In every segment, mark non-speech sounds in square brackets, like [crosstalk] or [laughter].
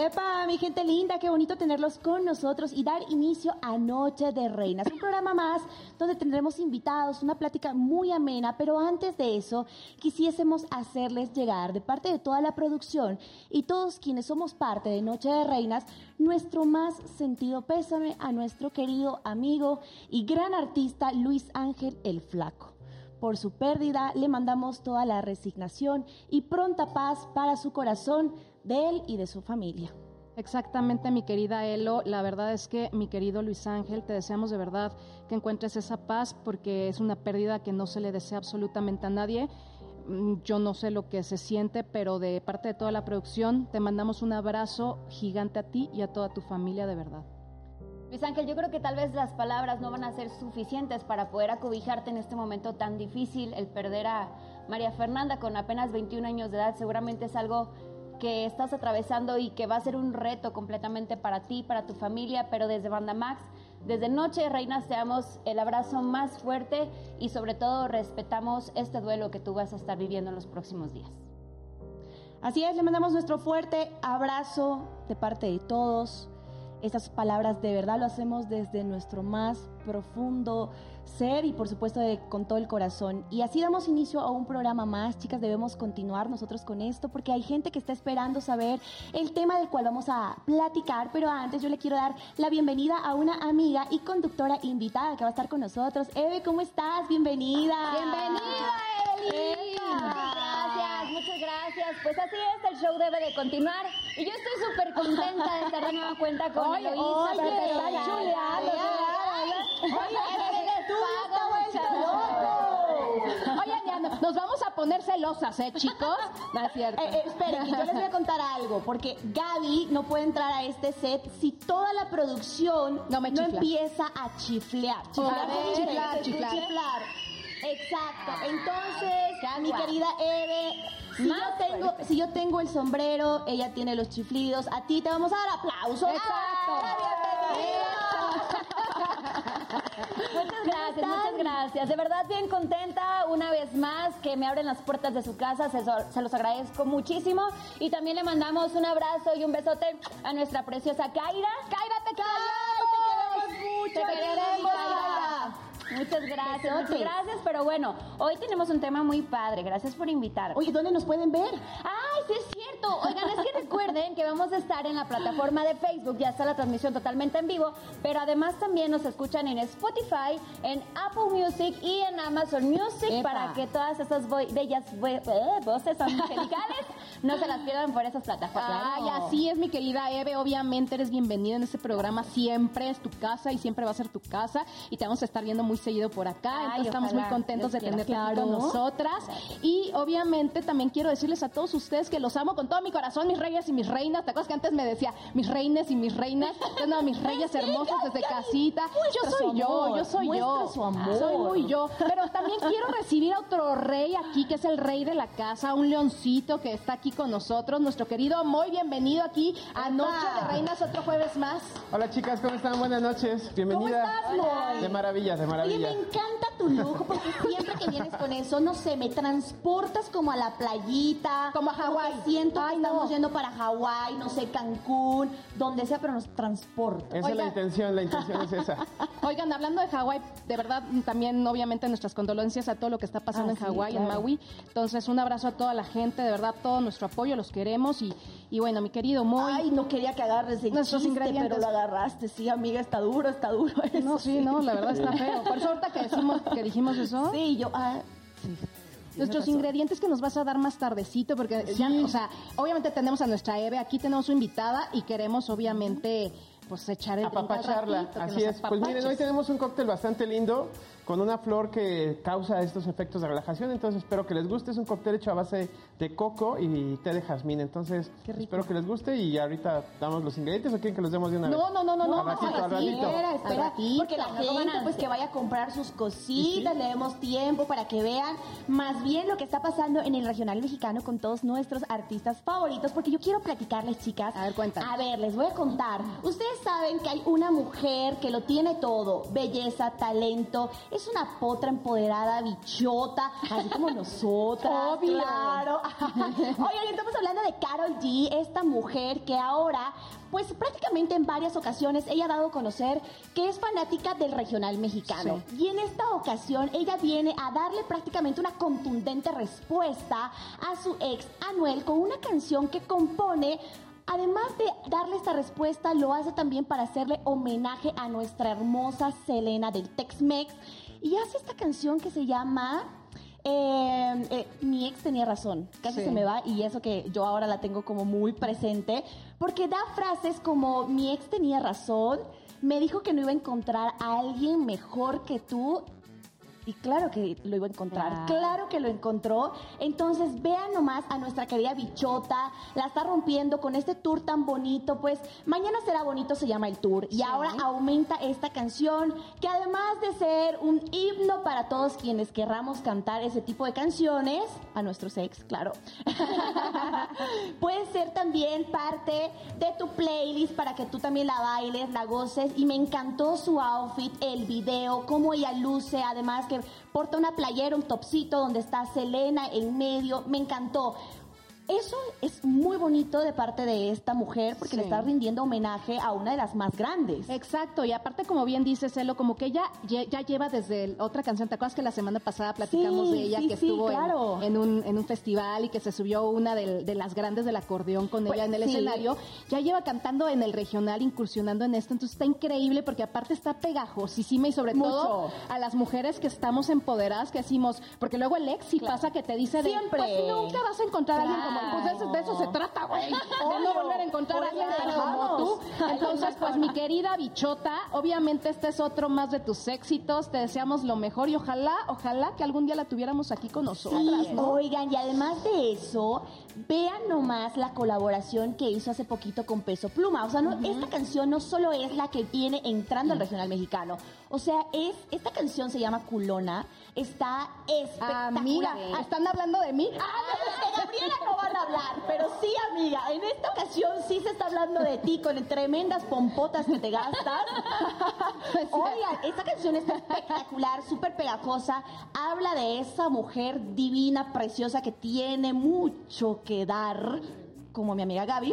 Epa, mi gente linda, qué bonito tenerlos con nosotros y dar inicio a Noche de Reinas, un programa más donde tendremos invitados, una plática muy amena, pero antes de eso quisiésemos hacerles llegar de parte de toda la producción y todos quienes somos parte de Noche de Reinas nuestro más sentido pésame a nuestro querido amigo y gran artista Luis Ángel el Flaco. Por su pérdida le mandamos toda la resignación y pronta paz para su corazón, de él y de su familia. Exactamente, mi querida Elo. La verdad es que, mi querido Luis Ángel, te deseamos de verdad que encuentres esa paz porque es una pérdida que no se le desea absolutamente a nadie. Mm, Yo no sé lo que se siente, pero de parte de toda la producción te mandamos un abrazo gigante a ti y a toda tu familia de verdad. Luis Ángel, yo creo que tal vez las palabras no van a ser suficientes para poder acobijarte en este momento tan difícil. El perder a María Fernanda con apenas 21 años de edad seguramente es algo que estás atravesando y que va a ser un reto completamente para ti, para tu familia, pero desde Banda Max, desde Noche Reinas te el abrazo más fuerte y sobre todo respetamos este duelo que tú vas a estar viviendo en los próximos días. Así es, le mandamos nuestro fuerte abrazo de parte de todos. Estas palabras de verdad lo hacemos desde nuestro más profundo ser y por supuesto de- con todo el corazón. Y así damos inicio a un programa más. Chicas, debemos continuar nosotros con esto porque hay gente que está esperando saber el tema del cual vamos a platicar. Pero antes yo le quiero dar la bienvenida a una amiga y conductora invitada que va a estar con nosotros. Eve, ¿cómo estás? Bienvenida. Bienvenida, Eli. Muchas gracias, muchas gracias. Pues así es, el show debe de continuar. Y yo estoy súper contenta de estar de nueva cuenta con Oye, Eloísa. oye, te está. Oye, tú está vuelto muchacha. Oigan, ya, no- nos vamos a poner celosas, ¿eh, chicos? [laughs] No es cierto. Eh, eh, esperen, yo les voy a contar algo, porque Gaby no puede entrar a este set si toda la producción No me empieza a chiflear. Chiflar, Ok, ¿cómo se chiflar, chiflar. Chiflar. Exacto. Entonces, Qué mi querida Eve, si yo, Más tengo, si yo tengo el sombrero, ella tiene los chiflidos, a ti te vamos a dar aplausos. Exacto. ¡Ah, [laughs] Muchas gracias, muchas gracias. De verdad, bien contenta una vez más que me abren las puertas de su casa. Se, los agradezco muchísimo. Y también le mandamos un abrazo y un besote a nuestra preciosa Kaira. Kaira, te queremos. te queremos, Kaira. Muchas gracias, muchas gracias. Pero bueno, hoy tenemos un tema muy padre. Gracias por invitar. Oye, ¿dónde nos pueden ver? ¡Ay, sí es cierto! Oigan, es que recuerden que vamos a estar en la plataforma de Facebook, ya está la transmisión totalmente en vivo, pero además también nos escuchan en Spotify, en Apple Music y en Amazon Music Epa. para que todas esas bellas eh, voces angelicales no se las pierdan por esas plataformas. Ay, así es, mi querida Eve. Obviamente eres bienvenida en este programa. Siempre es tu casa y siempre va a ser tu casa. Y te vamos a estar viendo muy seguido por acá. Ay, Entonces estamos muy contentos de tenerte aquí con Claro. nosotras. Y obviamente también quiero decirles a todos ustedes que los amo con todo mi corazón, mis reyes y mis reinas. ¿Te acuerdas que antes me decía mis reines y mis reinas? Entonces, no, mis reyes hermosos desde casita. [laughs] Yo soy yo, yo soy yo. su amor. Soy muy yo. Pero también quiero recibir a otro rey aquí, que es el rey de la casa, un leoncito que está aquí con nosotros, nuestro querido Moy. Bienvenido aquí a Noche de Reinas, otro jueves más. Hola chicas, ¿cómo están? Buenas noches. Bienvenida. estás, Moy? De maravilla, de Oye, me encanta tu lujo porque siempre que vienes con eso, no sé, me transportas como a la playita. Como a Hawái. Siento Ay, que no. estamos yendo para Hawái, no sé, Cancún, donde sea, pero nos transporta. Esa es la intención, la intención es esa. [laughs] Oigan, hablando de Hawái, de verdad, también obviamente nuestras condolencias a todo lo que está pasando Ah, en sí, Hawái, en. Maui. Entonces, un abrazo a toda la gente, de verdad, todo nuestro apoyo, los queremos. Y, y bueno, mi querido Moy. Ay, no quería que agarres el Nuestros chiste, ingredientes. pero lo agarraste. Sí, amiga, está duro, está duro. no, sí, no, la verdad está feo. Ahorita que, decimos, que dijimos eso, Sí, yo, ah, nuestros ingredientes que nos vas a dar más tardecito, porque ya, o sea, obviamente tenemos a nuestra Eve, aquí tenemos su invitada y queremos obviamente pues echar el Apapacharla, ratito, así es. Pues miren, hoy tenemos un cóctel bastante lindo con una flor que causa estos efectos de relajación. Entonces espero que les guste. Es un cóctel hecho a base de coco y té de jazmín. Entonces espero que les guste y ahorita damos los ingredientes o quieren que los demos de una vez. No, no, no, no, ratito, no. Espera, espera, ratito, porque la gente pues que vaya a comprar sus cositas, le demos tiempo para que vean más bien lo que está pasando en el regional mexicano con todos nuestros artistas favoritos, porque yo quiero platicarles, chicas. A ver, cuéntame. A ver, les voy a contar. Ustedes ustedes saben que hay una mujer que lo tiene todo, belleza, talento, es una potra empoderada, bichota, así como nosotras. [laughs] Obvio. Claro. [laughs] Oigan, estamos hablando de Carol G, esta mujer que ahora, pues prácticamente en varias ocasiones ella ha dado a conocer que es fanática del regional mexicano. Y en esta ocasión ella viene a darle prácticamente una contundente respuesta a su ex Anuel con una canción que compone Además de darle esta respuesta, lo hace también para hacerle homenaje a nuestra hermosa Selena del Tex-Mex y hace esta canción que se llama eh, eh, Mi ex tenía razón. Casi Sí. se me va y eso que yo ahora la tengo como muy presente porque da frases como mi ex tenía razón, me dijo que no iba a encontrar a alguien mejor que tú y claro que lo iba a encontrar, Claro. claro que lo encontró. Entonces vean nomás a nuestra querida bichota, la está rompiendo con este tour tan bonito, pues mañana será bonito se llama el tour. Y ahora aumenta esta canción que además de ser un himno para todos quienes querramos cantar ese tipo de canciones, a nuestros ex, claro, [laughs] puede ser también parte de tu playlist para que tú también la bailes, la goces. Y me encantó su outfit, el video, cómo ella luce, además que porta una playera, un topsito donde está Selena en medio. Me encantó. Eso es muy bonito de parte de esta mujer porque le está rindiendo homenaje a una de las más grandes. Exacto, y aparte como bien dice Celo, como que ella ya, ya lleva desde el- otra canción, ¿te acuerdas que la semana pasada platicamos Sí, de ella sí, que estuvo en- claro. en, un, en un festival y que se subió una del- de, las grandes del acordeón con Pues, ella en el escenario? Ya lleva cantando en el regional, incursionando en esto, entonces está increíble porque aparte está pegajosísima y sobre Mucho. todo a las mujeres que estamos empoderadas, que decimos, porque luego el ex sí pasa que te dice de, Siempre. pues nunca vas a encontrar a alguien como, pues de eso, de eso se trata, güey, de no volver a encontrar a alguien como tú. Entonces, pues mi querida bichota, obviamente este es otro más de tus éxitos, te deseamos lo mejor y ojalá, ojalá que algún día la tuviéramos aquí con nosotras, Sí, ¿no? oigan, y además de eso, vean nomás la colaboración que hizo hace poquito con Peso Pluma. O sea, no, esta canción no solo es la que viene entrando al regional mexicano. O sea, es esta canción se llama Culona, está espectacular. Amiga, ¿están hablando de mí? Ah, de Gabriela no van a hablar, pero sí, amiga, en esta ocasión sí se está hablando de ti con tremendas pompotas que te gastas. [laughs] Oigan, esta canción está espectacular, súper pegajosa, habla de esa mujer divina, preciosa que tiene mucho que dar, como mi amiga Gaby.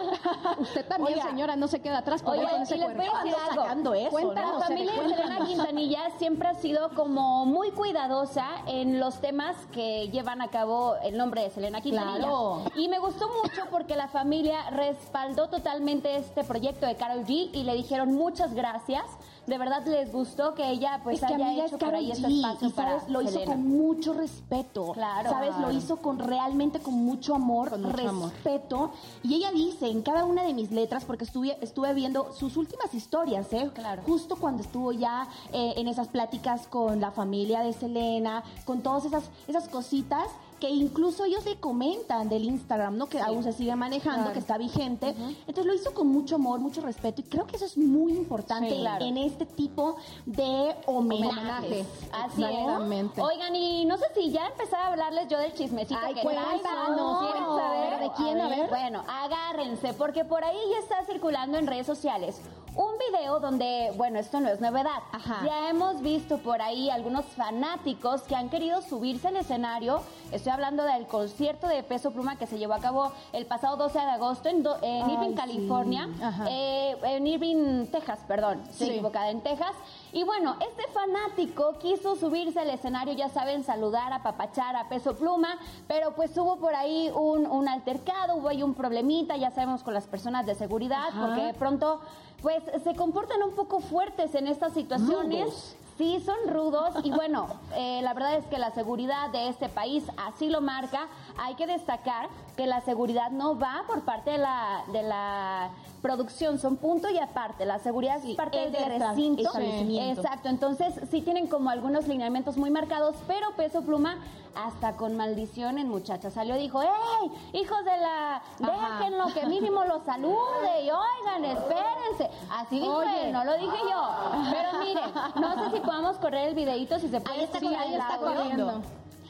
[laughs] Usted también, Oiga, señora, no se queda atrás por ahí con ese y les voy a decir algo. sacando eso, Cuéntanos, ¿no? La familia de. Selena Quintanilla siempre ha sido como muy cuidadosa en los temas que llevan a cabo el nombre de Selena Quintanilla. Claro. Y me gustó mucho porque la familia respaldó totalmente este proyecto de Carol G y le dijeron muchas gracias. De verdad les gustó que ella pues es que haya amiga hecho es por ahí este espacio y para sabes, lo hizo con mucho respeto. Claro. Sabes, lo hizo con realmente con mucho amor, Con mucho amor. respeto. Y ella dice en cada una de mis letras, porque estuve, estuve viendo sus últimas historias, ¿eh? Claro. Justo cuando estuvo ya eh, en esas pláticas con la familia de Selena, con todas esas, esas cositas que incluso ellos le comentan del Instagram, ¿no? Que aún se sigue manejando, Claro. que está vigente. Entonces lo hizo con mucho amor, mucho respeto y creo que eso es muy importante Sí, claro. en este tipo de homenajes. Homenaje. Así es. Exactamente. Oigan, y no sé si ya empezar a hablarles yo del chismecito Ay, que cuéntanos. traigo. ¿Quieren de quién? A ver. Bueno, agárrense, porque por ahí ya está circulando en redes sociales un video donde, bueno, esto no es novedad. Ajá. Ya hemos visto por ahí algunos fanáticos que han querido subirse al escenario. Estoy hablando del concierto de Peso Pluma que se llevó a cabo el pasado 12 de agosto en, do- en Ay, Irving, sí. California. Eh, en Irving, Texas, perdón. Estoy equivocada, en Texas. Y bueno, este fanático quiso subirse al escenario, ya saben, saludar, apapachar a Peso Pluma, pero pues hubo por ahí un, un altercado, hubo ahí un problemita, ya sabemos, con las personas de seguridad, Ajá. porque de pronto pues se comportan un poco fuertes en estas situaciones. Rudos. Sí, son rudos y bueno, eh, la verdad es que la seguridad de este país así lo marca. Hay que destacar que la seguridad no va por parte de la, de la producción, son punto y aparte. La seguridad es parte es del recinto. establecimiento. Exacto, entonces sí tienen como algunos lineamientos muy marcados, pero Peso Pluma hasta con maldición en muchacha salió y dijo, ¡Ey, hijos de la... Déjenlo que mínimo lo salude y oigan, espérense! Así dijo él, no lo dije yo. Pero miren, no sé si podamos correr el videito, si se puede. Ahí está ahí está corriendo.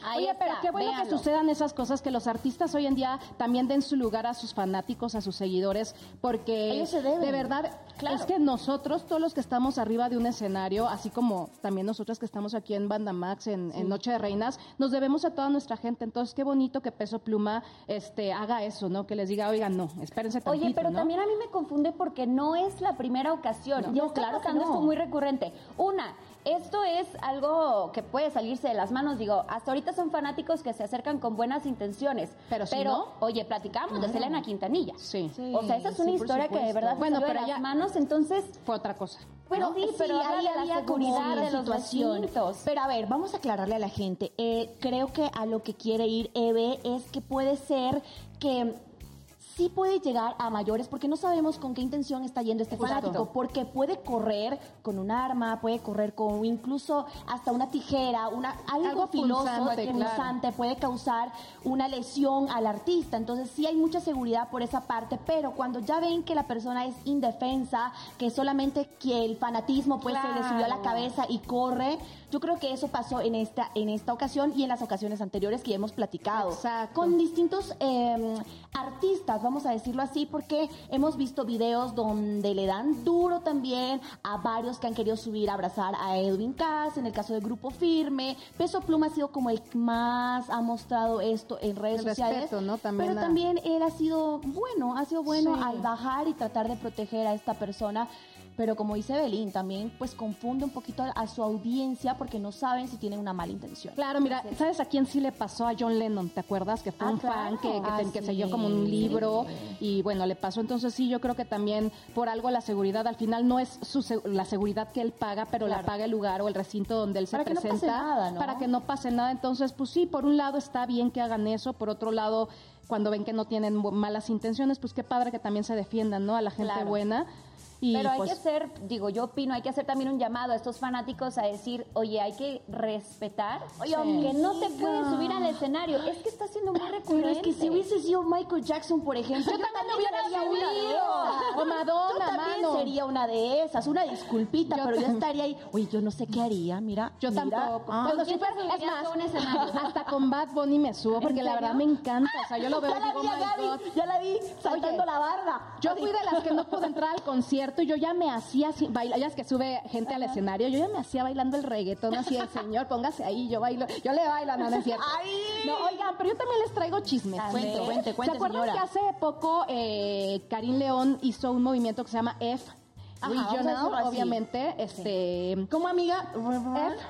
Ahí Oye, pero qué bueno que sucedan esas cosas, que los artistas hoy en día también den su lugar a sus fanáticos, a sus seguidores, porque Ellos se deben. de verdad Claro. es que nosotros, todos los que estamos arriba de un escenario, así como también nosotras que estamos aquí en Banda Max, en, en Noche de Reinas, nos debemos a toda nuestra gente. Entonces, qué bonito que Peso Pluma este, haga eso, ¿no? Que les diga, oigan, no, espérense tantito, Oye, pero ¿no? también a mí me confunde porque no es la primera ocasión. No, ya no, está claro que pasando no. esto muy recurrente. Una, esto es algo que puede salirse de las manos. Digo, hasta ahorita son fanáticos que se acercan con buenas intenciones. Pero si no- oye, platicamos de Selena Quintanilla. Sí. Sí. O sea, esa es una sí, historia que de verdad Bueno, pero de ya- las manos, entonces Fue otra cosa. Bueno, ¿no? sí, pero habla ahí había seguridad de los. Pero a ver, vamos a aclararle a la gente. Eh, creo que a lo que quiere ir Eve es que puede ser que sí puede llegar a mayores porque no sabemos con qué intención está yendo este Exacto. fanático porque puede correr con un arma, puede correr con incluso hasta una tijera, una algo, Algo filoso, punzante, claro. puede causar una lesión al artista. Entonces sí hay mucha seguridad por esa parte, pero cuando ya ven que la persona es indefensa, que solamente que el fanatismo pues se le subió a la cabeza y corre, yo creo que eso pasó en esta en esta ocasión y en las ocasiones anteriores que hemos platicado Exacto. con distintos eh, artistas, vamos a decirlo así, porque hemos visto videos donde le dan duro también a varios que han querido subir a abrazar a Edwin Cass, en el caso del Grupo Firme. Peso Pluma ha sido como el que más ha mostrado esto en redes El sociales. respeto, ¿no? También pero también él ha sido bueno, ha sido bueno Sí. al bajar y tratar de proteger a esta persona. Pero como dice Belín, también pues confunde un poquito a, su audiencia porque no saben si tienen una mala intención. Claro, mira, ¿sabes a quién sí le pasó? A John Lennon, ¿te acuerdas? Que fue Ah, un claro. fan que, que, Ah, te- que sí. se dio como un libro y bueno, le pasó. Entonces sí, yo creo que también por algo la seguridad al final no es su, la seguridad que él paga, pero la paga el lugar o el recinto donde él se Para que no pase presenta. nada, ¿no? Para que no pase nada. Entonces, pues sí, por un lado está bien que hagan eso, por otro lado, cuando ven que no tienen malas intenciones, pues qué padre que también se defiendan, ¿no? A la gente Claro. buena. Y Pero hay pues, que hacer, digo, yo opino, hay que hacer también un llamado a estos fanáticos a decir, oye, hay que respetar, Oye, que no te pueden subir al escenario. Es que está siendo muy Pero recurrente. es que si hubiese sido Michael Jackson, por ejemplo, yo, también lo hubiera sería una de subido. esas. O Madonna, Yo también mano. sería una de esas, una disculpita, Yo pero yo estaría ahí. Oye, yo no sé qué haría, mira. Yo mira. tampoco. Ah. Cuando ¿Con quién sí te fue- es más, un escenario? hasta con Bad Bunny me subo porque ¿En la verdad me encanta. O sea, yo lo [laughs] veo ya y la digo, vi a "Oh my Gaby, God". ya la vi saltando Oye, la barda. Yo fui de las que no pude entrar al concierto yo ya me hacía así, baila, ya es que sube gente al escenario, yo ya me hacía bailando el reggaetón así, el señor, póngase ahí, yo bailo, yo le bailo, no, no es cierto. ¡Ay! No, oigan, pero yo también les traigo chismes. Cuente, cuente, cuente, ¿Se acuerdan señora? que hace poco eh, Karim León hizo un movimiento que se llama F Regional, obviamente, este... ¿Cómo, amiga?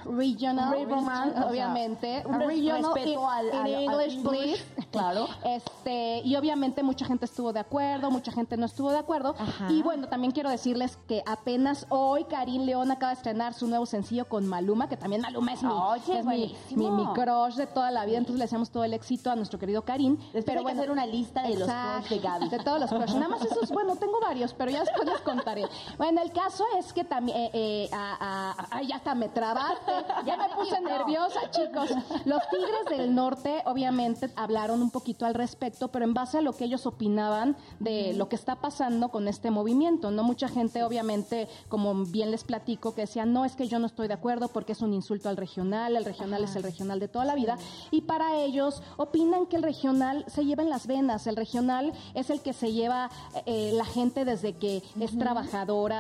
Regional, Regional, o sea, obviamente, regional in, al- in al- al English, please. [laughs] claro. Este, y obviamente mucha gente estuvo de acuerdo, mucha gente no estuvo de acuerdo. Ajá. Y bueno, también quiero decirles que apenas hoy Karim León acaba de estrenar su nuevo sencillo con Maluma, que también Maluma es mi, Oye, es mi, buenísimo. mi, mi crush de toda la vida, entonces le deseamos todo el éxito a nuestro querido Karim. Después hay que hacer una lista de los crush de Gaby. de todos los crush. Nada más esos, bueno, tengo varios, pero ya después les contaré. [laughs] Bueno, el caso es que también, eh, eh, a- a- ay, ya hasta me trabaste, ya me puse [laughs] nerviosa, chicos. Los Tigres del Norte, obviamente, hablaron un poquito al respecto, pero en base a lo que ellos opinaban de lo que está pasando con este movimiento, ¿no? Mucha gente, obviamente, como bien les platico, que decían, no, es que yo no estoy de acuerdo porque es un insulto al regional, el regional es el regional de toda la vida, y para ellos opinan que el regional se lleva en las venas, el regional es el que se lleva eh, la gente desde que es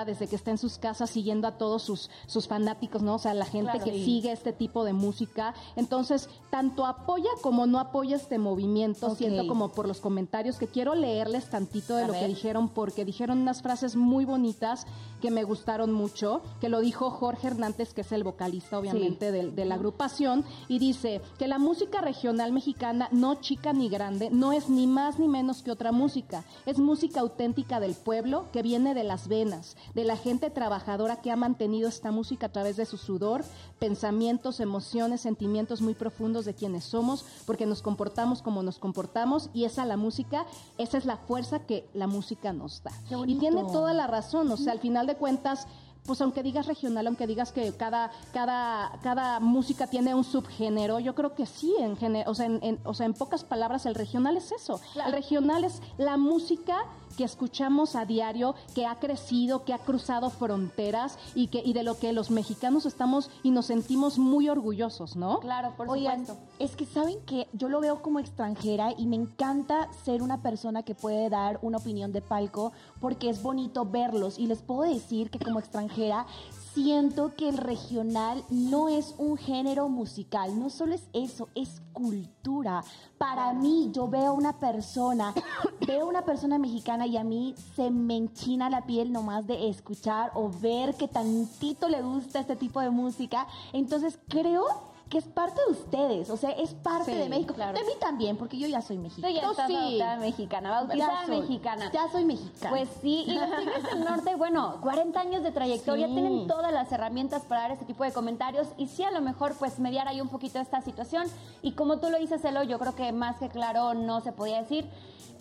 desde que está en sus casas siguiendo a todos sus, sus fanáticos, ¿no? O sea, la gente Claro. que Sí. sigue este tipo de música. Entonces, tanto apoya como no apoya este movimiento, siento como por los comentarios que quiero leerles tantito de A lo que dijeron, porque dijeron unas frases muy bonitas que me gustaron mucho, que lo dijo Jorge Hernández, que es el vocalista, obviamente, del- de, la agrupación, y dice que la música regional mexicana, no chica ni grande, no es ni más ni menos que otra música. Es música auténtica del pueblo que viene de las venas, de la gente trabajadora que ha mantenido esta música a través de su sudor, pensamientos, emociones, sentimientos muy profundos de quienes somos, porque nos comportamos como nos comportamos, y esa la música, esa es la fuerza que la música nos da. Y tiene toda la razón, o sea, al final de cuentas, pues aunque digas regional, aunque digas que cada, cada, cada música tiene un subgénero, yo creo que sí, en, o, sea, en, en- o sea, en pocas palabras, el regional es eso. El regional es la música que escuchamos a diario, que ha crecido, que ha cruzado fronteras y que y de lo que los mexicanos estamos y nos sentimos muy orgullosos, ¿no? Claro, por Oigan, supuesto. es que saben que yo lo veo como extranjera y me encanta ser una persona que puede dar una opinión de palco porque es bonito verlos y les puedo decir que como extranjera siento que el regional no es un género musical, no solo es eso, es cultura. Para mí, yo veo una persona, [coughs] veo una persona mexicana y a mí se me enchina la piel nomás de escuchar o ver que tantito le gusta este tipo de música. Entonces creo que es parte de ustedes, o sea, es parte Sí, de México. claro. De mí también, porque yo ya soy Tú mexicana. ya estás sí. mexicana, bautizada Ya soy, mexicana. Ya soy mexicana. Pues sí, y los [laughs] Tigres del Norte, bueno, 40 años de trayectoria, Sí. tienen todas las herramientas para dar este tipo de comentarios y sí a lo mejor pues mediar ahí un poquito esta situación y como tú lo dices, Elo, yo creo que más que claro no se podía decir.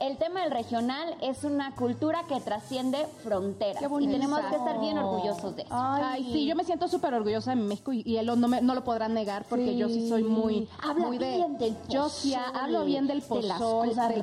El tema del regional es una cultura que trasciende fronteras Qué y tenemos que estar bien orgullosos de eso. Ay, sí, yo me siento súper orgullosa de México y, y él no, me, no lo podrá negar porque Sí. yo sí soy muy... Habla muy de, bien del Yo sí pozole, hablo bien del de pozole, las cosas pozole.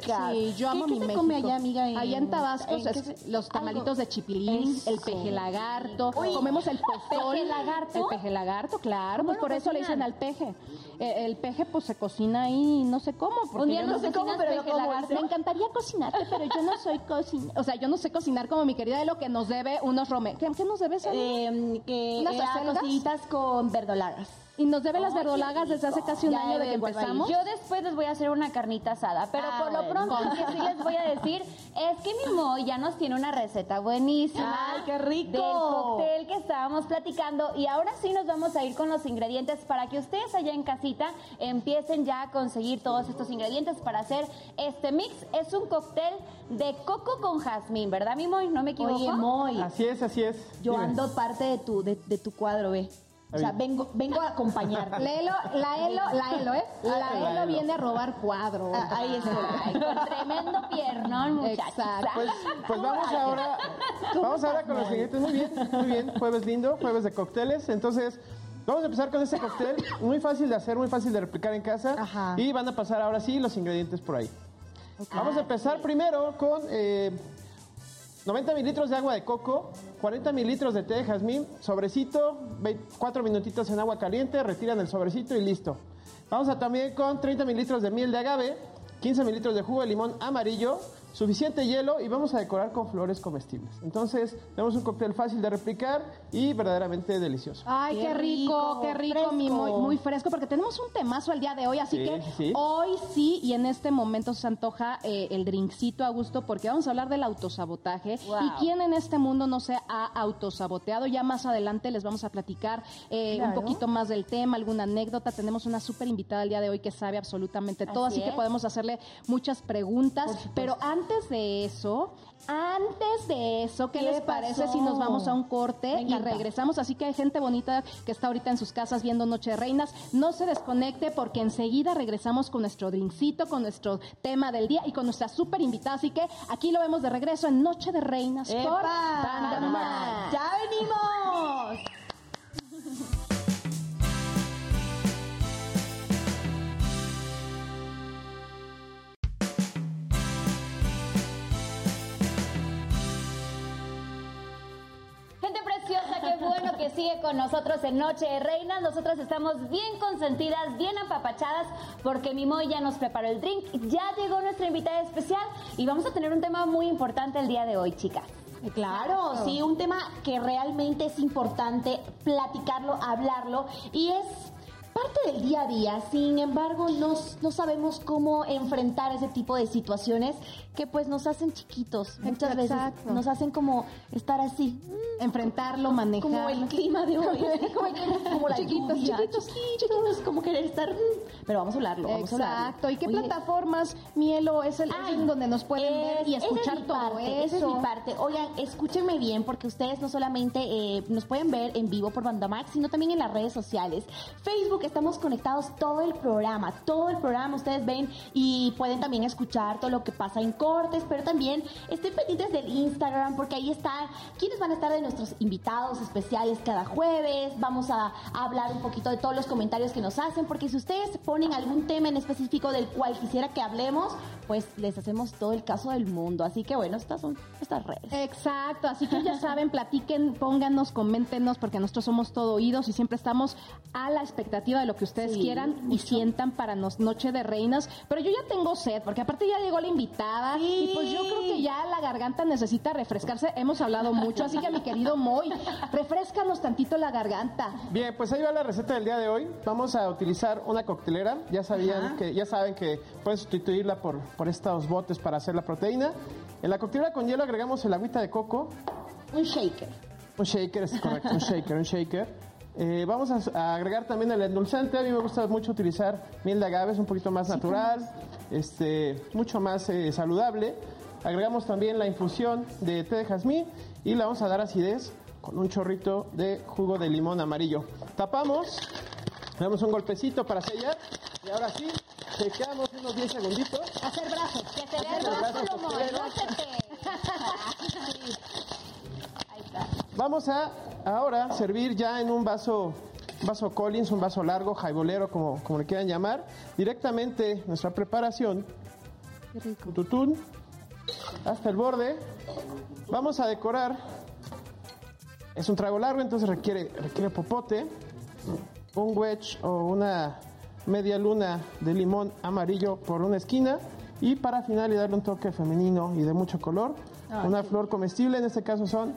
ricas. Sí, yo ¿Qué- amo qué mi se México. come allá, amiga, en- Allá en Tabasco, en qué es- se- los tamalitos algo? de chipilín, el peje lagarto, Uy, comemos el pozole. ¿peje lagarto? El peje lagarto, claro, ¿Cómo pues por eso le dicen al peje. Eh, el peje pues se cocina ahí, no sé cómo. Porque Un día no sé cómo, pero como- lagarto. Me encantaría cocinarte, pero yo no soy cocinera. O sea, yo no sé cocinar como mi querida de lo que nos debe unos rome. ¿Qué, qué nos debe eso? Eh, que ¿Unas eh, acelgas? cositas con verdolagas. Y nos debe las verdolagas desde hace casi un Ya año de que empezamos. Yo después les voy a hacer una carnita asada, pero Ah, por lo bueno. pronto lo que sí les voy a decir es que mi Moy ya nos tiene una receta buenísima. ¡Ay, qué rico! Del cóctel que estábamos platicando y ahora sí nos vamos a ir con los ingredientes para que ustedes allá en casita empiecen ya a conseguir todos estos ingredientes para hacer este mix. Es un cóctel de coco con jazmín, ¿verdad mi Moy? ¿No me equivoco? Oye, Moy, Así es, así es. yo Dime. ando parte de tu, de, de tu cuadro, ve. O sea, Está vengo, vengo a acompañarte. La [laughs] Elo, la Elo, la Elo, ¿eh? La La Elo Elo. viene a robar cuadros. Ah, ahí. Ay, con tremendo piernón, muchachos. Exacto. Pues, pues vamos ahora, vamos ahora con los ingredientes. Muy bien, muy bien. Jueves lindo, jueves de cócteles. Entonces, vamos a empezar con este cóctel. Muy fácil de hacer, muy fácil de replicar en casa. Ajá. Y van a pasar ahora sí los ingredientes por ahí. Vamos a empezar primero con eh, 90 mililitros de agua de coco, 40 mililitros de té de jazmín, sobrecito, 4 minutitos en agua caliente, retiran el sobrecito y listo. Vamos a también con 30 mililitros de miel de agave, 15 mililitros de jugo de limón amarillo, suficiente hielo y vamos a decorar con flores comestibles. Entonces, tenemos un cóctel fácil de replicar y verdaderamente delicioso. Ay, qué, Qué rico, qué rico, mi fresco. muy, muy fresco, porque tenemos un temazo el día de hoy, así Sí, que sí, hoy sí y en este momento se antoja eh, el drinkcito a gusto, porque vamos a hablar del autosabotaje Wow. y quién en este mundo no se ha autosaboteado. Ya más adelante les vamos a platicar eh, un poquito más del tema, alguna anécdota. Tenemos una súper invitada el día de hoy que sabe absolutamente todo, Así así, que podemos hacerle muchas preguntas. Pero antes de eso, antes de eso, ¿qué, ¿Qué les parece pasó? si nos vamos a un corte y regresamos? Así que hay gente bonita que está ahorita en sus casas viendo Noche de Reinas. No se desconecte porque enseguida regresamos con nuestro drinkcito, con nuestro tema del día y con nuestra súper invitada. Así que aquí lo vemos de regreso en Noche de Reinas por. Banda. ¡Ya venimos! Qué bueno que sigue con nosotros en Noche de Reinas. Nosotras estamos bien consentidas, bien apapachadas, porque mi Moy ya nos preparó el drink. Ya llegó nuestra invitada especial y vamos a tener un tema muy importante el día de hoy, chicas. Claro, sí, un tema que realmente es importante platicarlo, hablarlo y es parte del día a día. Sin embargo, no, no sabemos cómo enfrentar ese tipo de situaciones que pues nos hacen chiquitos. Muchas Exacto. veces nos hacen como estar así, Enfrentarlo, manejar. como el clima de hoy, [laughs] como, como la Chiquitos, lluvia, chiquitos, chiquitos, como querer estar, mm, pero vamos a hablarlo, vamos a hablarlo. Exacto. ¿Y qué Oye, plataformas, Mielo, es el es Ay, donde nos pueden ver y es- es escuchar mi todo parte, eso? Esa es mi parte. Oigan, escúchenme bien porque ustedes no solamente eh, nos pueden ver en vivo por Bandamax, sino también en las redes sociales. Facebook estamos conectados todo el programa, todo el programa ustedes ven y pueden también escuchar todo lo que pasa en cortes, pero también estén pendientes del Instagram porque ahí están quienes van a estar de nuestros invitados especiales cada jueves. Vamos a, a hablar un poquito de todos los comentarios que nos hacen porque si ustedes ponen algún tema en específico del cual quisiera que hablemos, pues les hacemos todo el caso del mundo. Así que bueno, estas son estas redes. Exacto, así que ya saben, platiquen, pónganos, coméntenos, porque nosotros somos todo oídos y siempre estamos a la expectativa de lo que ustedes Sí, quieran y sientan para nos Noche de Reinas. Pero yo ya tengo sed, porque aparte ya llegó la invitada Sí. y pues yo creo que ya la garganta necesita refrescarse. Hemos hablado mucho, así que mi querido Moy, refrescanos tantito la garganta. Bien, pues ahí va la receta del día de hoy. Vamos a utilizar una coctelera. Ya sabían que, ya saben que pueden sustituirla por, por estos botes para hacer la proteína. En la coctelera con hielo agregamos el agüita de coco, Un shaker. un shaker, es correcto, un shaker, un shaker. Eh, vamos a, a agregar también el endulzante. A mí me gusta mucho utilizar miel de agave, es un poquito más natural, este, mucho más eh, saludable. Agregamos también la infusión de té de jazmín y le vamos a dar acidez con un chorrito de jugo de limón amarillo. Tapamos, le damos un golpecito para sellar y ahora sí, chequeamos unos 10 segunditos. Hacer brazos. Que se vea el brazo, lúcete. Ahí está. Vamos a ahora servir ya en un vaso, vaso Collins, un vaso largo, jaibolero, como, como le quieran llamar, directamente nuestra preparación. Tutún, hasta el borde. Vamos a decorar. Es un trago largo, entonces requiere, requiere popote, un wedge o una media luna de limón amarillo por una esquina y para final y darle un toque femenino y de mucho color, una flor comestible, en este caso son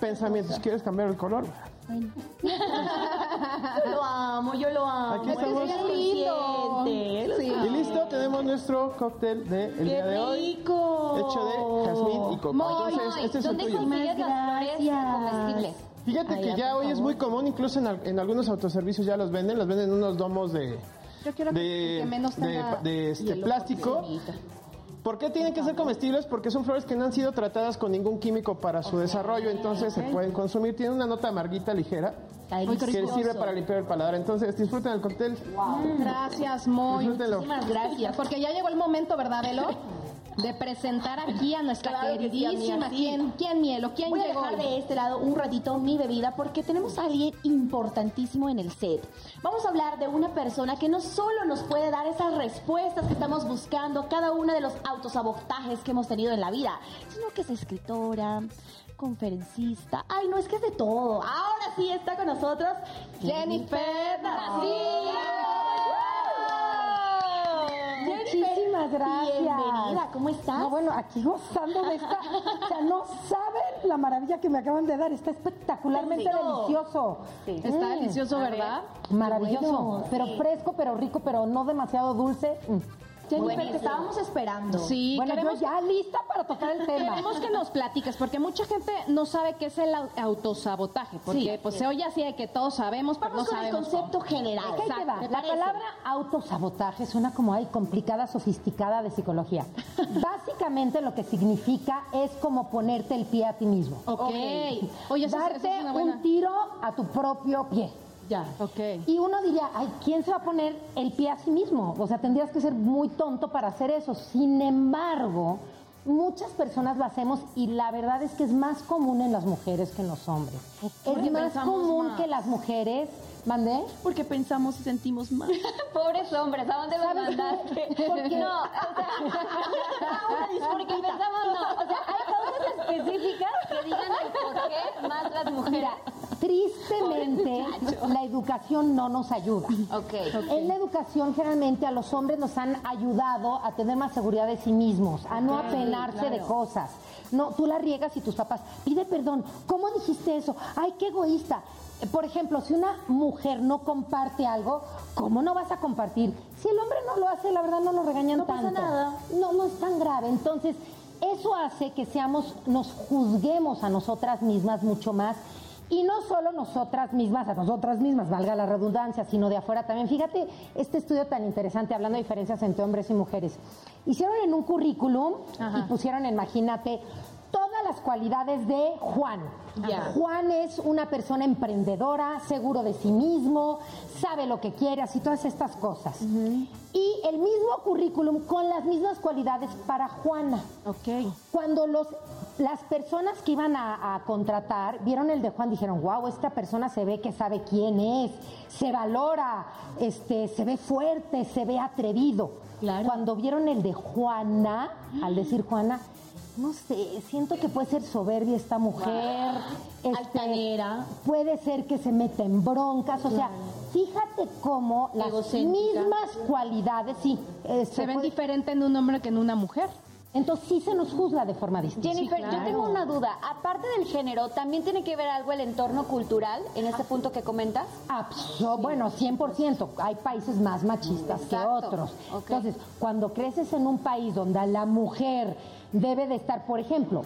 pensamientos. ¿Quieres cambiar el color? [laughs] Yo lo amo, yo lo amo. Aquí estamos. Qué lindo. Y listo, tenemos nuestro cóctel del Qué día de hoy. rico. Hecho de jazmín y coco. Muy, Entonces, este es el ¿Dónde tuyo. consigues las flores comestibles? Fíjate Ay, que ya, hoy es muy común, incluso en, al- en algunos autoservicios ya los venden, los venden en unos domos de, Yo quiero de, que menos de- de este plástico. ¿Por qué tienen que ser comestibles? Porque son flores que no han sido tratadas con ningún químico para su desarrollo, entonces se pueden consumir. Tienen una nota amarguita ligera que sirve para limpiar el paladar. Entonces disfruten el cóctel. Gracias, Moy. Muchísimas gracias. Porque ya llegó el momento, ¿verdad, Elo? [laughs] De presentar aquí a nuestra Claro que queridísima. amiga, sí. ¿Quién, ¿Quién, Mielo? ¿Quién Voy a dejar de este lado un ratito mi bebida porque tenemos a alguien importantísimo en el set. Vamos a hablar de una persona que no solo nos puede dar esas respuestas que estamos buscando, cada uno de los autosabotajes que hemos tenido en la vida, sino que es escritora, conferencista. Ay, no es que es de todo. Ahora sí está con nosotros Jennifer Muchísimas gracias. Bienvenida, ¿cómo estás? No, bueno, aquí gozando de esta. O sea, no saben la maravilla que me acaban de dar. Está espectacularmente delicioso. Está Mm, delicioso, ¿verdad? Maravilloso. Bueno, pero fresco, pero rico, pero no demasiado dulce. Mm. Jennifer, te estábamos esperando. Sí, bueno, queremos, yo ya lista para tocar el tema. queremos que nos platiques, porque mucha gente no sabe qué es el au- autosabotaje, porque Sí. pues se oye así de que todos sabemos, pero Vamos no con el sabemos. concepto cómo. general. Que ahí te va. ¿Me La palabra autosabotaje suena como ay, complicada, sofisticada de psicología. [laughs] Básicamente lo que significa es como ponerte el pie a ti mismo. Ok. Oye, Darte es una buena. un tiro a tu propio pie. Ya. Ok. Y uno diría, ay, ¿quién se va a poner el pie a sí mismo? O sea, tendrías que ser muy tonto para hacer eso. Sin embargo, muchas personas lo hacemos y la verdad es que es más común en las mujeres que en los hombres. Es más común más. que las mujeres, ¿mandé? Porque pensamos y sentimos mal. [laughs] Pobres hombres, ¿a dónde me mandaste? Porque No, o sea, [laughs] [laughs] porque pensamos, no, o sea, hay causas específicas que digan el por qué más las mujeres. Mira, tristemente la educación no nos ayuda. En la educación generalmente a los hombres nos han ayudado a tener más seguridad de sí mismos, a no apenarse de cosas. No, tú la riegas y tus papás, pide perdón, ¿cómo dijiste eso? Ay, qué egoísta. Por ejemplo, si una mujer no comparte algo, ¿cómo no vas a compartir? Si el hombre no lo hace, la verdad no lo regañan No pasa tanto. nada. No, no es tan grave. Entonces, eso hace que seamos, nos juzguemos a nosotras mismas mucho más. Y no solo nosotras mismas, a nosotras mismas, valga la redundancia, sino de afuera también. Fíjate este estudio tan interesante hablando de diferencias entre hombres y mujeres. Hicieron en un currículum y pusieron, imagínate, todas las cualidades de Juan. Juan es una persona emprendedora, seguro de sí mismo, sabe lo que quiere, así todas estas cosas. Y el mismo currículum con las mismas cualidades para Juana. Ok. Cuando los las personas que iban a, a contratar vieron el de Juan, dijeron, wow, esta persona se ve que sabe quién es, se valora, este, se ve fuerte, se ve atrevido. Claro. Cuando vieron el de Juana, al decir Juana, no sé, siento que puede ser soberbia esta mujer, este, Altanera. puede ser que se meta en broncas, o sea, fíjate cómo las mismas cualidades, sí, eh, Se ven puede- diferente en un hombre que en una mujer. Entonces sí se nos juzga de forma distinta. Jennifer, claro. yo tengo una duda. Aparte del género, ¿también tiene que ver algo el entorno cultural en este punto que comentas? Abso- Bueno, 100%. Hay países más machistas que otros. Entonces, cuando creces en un país donde la mujer debe de estar, por ejemplo,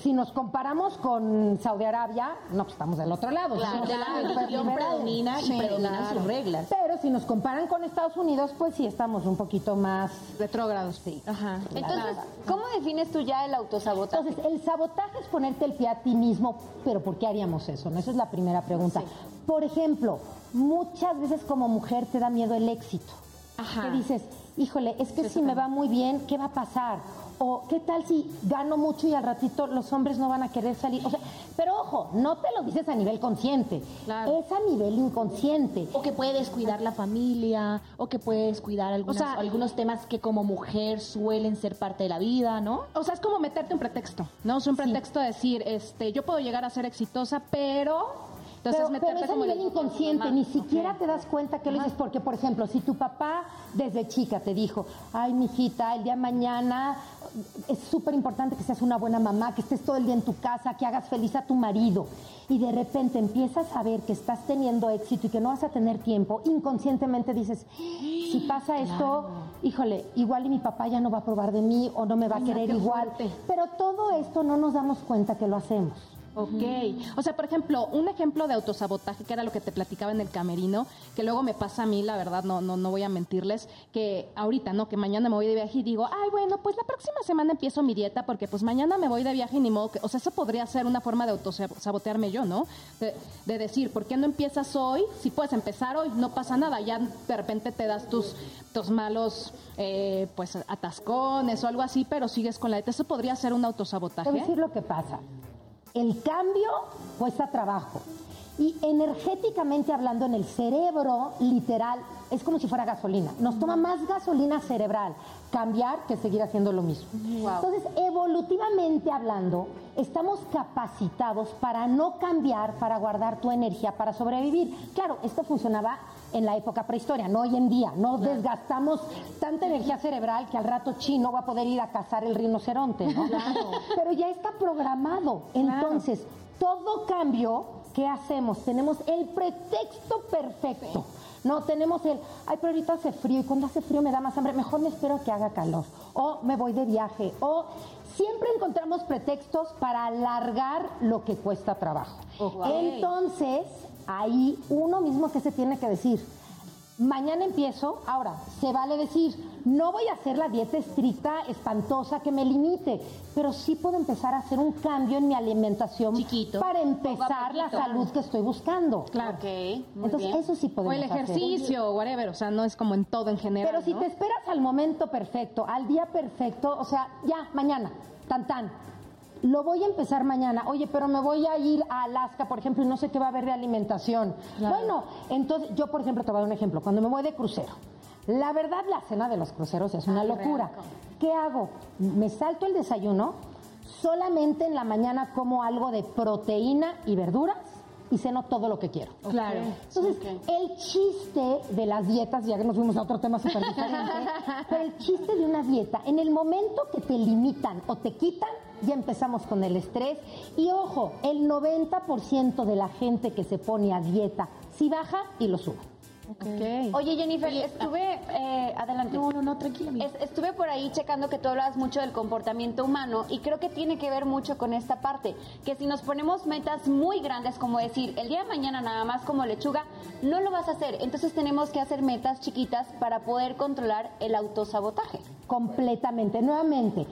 si nos comparamos con Saudi Arabia, no, pues estamos del otro lado. Claro, liberales. predomina y Sí, predominan claro. sus reglas. Pero si nos comparan con Estados Unidos, pues sí estamos un poquito más... Retrógrados. Sí. Ajá. Entonces, ¿cómo defines tú ya el autosabotaje? Entonces, el sabotaje es ponerte el pie a ti mismo, pero ¿por qué haríamos eso? ¿no? Esa es la primera pregunta. Por ejemplo, muchas veces como mujer te da miedo el éxito. Ajá. Que dices, híjole, es que si me va muy bien, ¿qué va a pasar? O qué tal si gano mucho y al ratito los hombres no van a querer salir. O sea, pero ojo, no te lo dices a nivel consciente, Claro. es a nivel inconsciente. O que puedes cuidar la familia, o que puedes cuidar algunas- sea- algunos temas que como mujer suelen ser parte de la vida, ¿no? O sea, es como meterte un pretexto, ¿no? Es un pretexto de decir, este, yo puedo llegar a ser exitosa, pero... Entonces pero, pero es a nivel el- inconsciente, ni siquiera te das cuenta que lo dices, porque, por ejemplo, si tu papá desde chica te dijo, ay, mijita, el día de mañana es súper importante que seas una buena mamá, que estés todo el día en tu casa, que hagas feliz a tu marido, y de repente empiezas a ver que estás teniendo éxito y que no vas a tener tiempo, inconscientemente dices, si pasa esto, híjole, igual y mi papá ya no va a probar de mí o no me va a Ay, querer igual, fuerte. pero todo esto no nos damos cuenta que lo hacemos. Ok. O sea, por ejemplo, un ejemplo de autosabotaje, que era lo que te platicaba en el camerino, que luego me pasa a mí, la verdad, no, no, no voy a mentirles, que ahorita, ¿no? Que mañana me voy de viaje y digo, ay, bueno, pues la próxima semana empiezo mi dieta porque pues mañana me voy de viaje y ni modo que... O sea, eso podría ser una forma de autosabotearme yo, ¿no? De, de decir, ¿por qué no empiezas hoy? Si puedes empezar hoy, no pasa nada. Ya de repente te das tus, tus malos, eh, pues, atascones o algo así, pero sigues con la dieta. Eso podría ser un Te voy a autosabotaje. decir lo que pasa. El cambio cuesta trabajo. Y energéticamente hablando, en el cerebro, literal, es como si fuera gasolina. Nos toma más gasolina cerebral cambiar que seguir haciendo lo mismo. Entonces, evolutivamente hablando, estamos capacitados para no cambiar, para guardar tu energía, para sobrevivir. Claro, esto funcionaba en la época prehistoria, no hoy en día. No desgastamos tanta energía cerebral que al rato chino va a poder ir a cazar el rinoceronte, ¿no? Pero ya está programado. Entonces, todo cambio, ¿qué hacemos? Tenemos el pretexto perfecto. No, tenemos el, ay, pero ahorita hace frío y cuando hace frío me da más hambre, mejor me espero a que haga calor. O me voy de viaje. O siempre encontramos pretextos para alargar lo que cuesta trabajo. Entonces, ahí uno mismo que se tiene que decir, mañana empiezo, ahora, se vale decir, no voy a hacer la dieta estricta, espantosa, que me limite, pero sí puedo empezar a hacer un cambio en mi alimentación Chiquito, para empezar la salud que estoy buscando. Claro. Ok, muy Entonces, bien. eso sí O podemos el hacer. ejercicio, whatever, o sea, no es como en todo en general. Pero si ¿no? te esperas al momento perfecto, al día perfecto, o sea, ya, mañana, tan tan. Lo voy a empezar mañana. Oye, pero me voy a ir a Alaska, por ejemplo, y no sé qué va a haber de alimentación. Bueno, entonces, yo, por ejemplo, te voy a dar un ejemplo. Cuando me voy de crucero, la verdad, la cena de los cruceros es una locura. ¿Qué hago? Me salto el desayuno, solamente en la mañana como algo de proteína y verduras y ceno todo lo que quiero. Claro. Entonces, el chiste de las dietas, ya que nos fuimos a otro tema súper diferente, [laughs] pero el chiste de una dieta, en el momento que te limitan o te quitan, ya empezamos con el estrés. Y ojo, el 90% de la gente que se pone a dieta, sí baja y lo sube. Ok. Oye, Jennifer, estuve... eh, adelante. No, no, no, tranquila. Es- estuve por ahí checando que tú hablas mucho del comportamiento humano y creo que tiene que ver mucho con esta parte, que si nos ponemos metas muy grandes, como decir, el día de mañana nada más como lechuga, no lo vas a hacer. Entonces tenemos que hacer metas chiquitas para poder controlar el autosabotaje. Completamente. Nuevamente,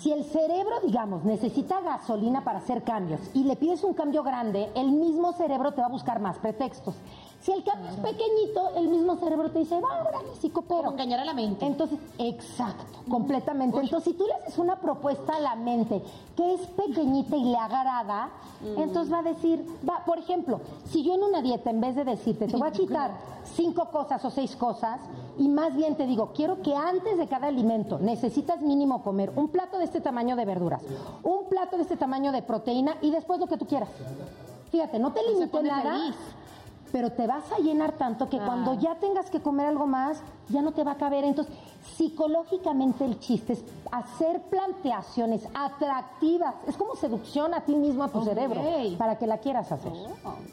si el cerebro, digamos, necesita gasolina para hacer cambios y le pides un cambio grande, el mismo cerebro te va a buscar más pretextos. Si el cambio es pequeñito, el mismo cerebro te dice, va, órale, sí coopero. Como engañar a la mente. Entonces, exacto, completamente. Entonces, si tú le haces una propuesta a la mente que es pequeñita y le agrada, entonces va a decir, va, por ejemplo, si yo en una dieta, en vez de decirte, te voy a [laughs] quitar cinco cosas o seis cosas, y más bien te digo, quiero que antes de cada alimento necesitas mínimo comer un plato de este tamaño de verduras, un plato de este tamaño de proteína y después lo que tú quieras. Fíjate, no te limite nada feliz. Pero te vas a llenar tanto que cuando ya tengas que comer algo más, ya no te va a caber. Entonces, psicológicamente el chiste es hacer planteaciones atractivas. Es como seducción a ti mismo, a tu cerebro, para que la quieras hacer.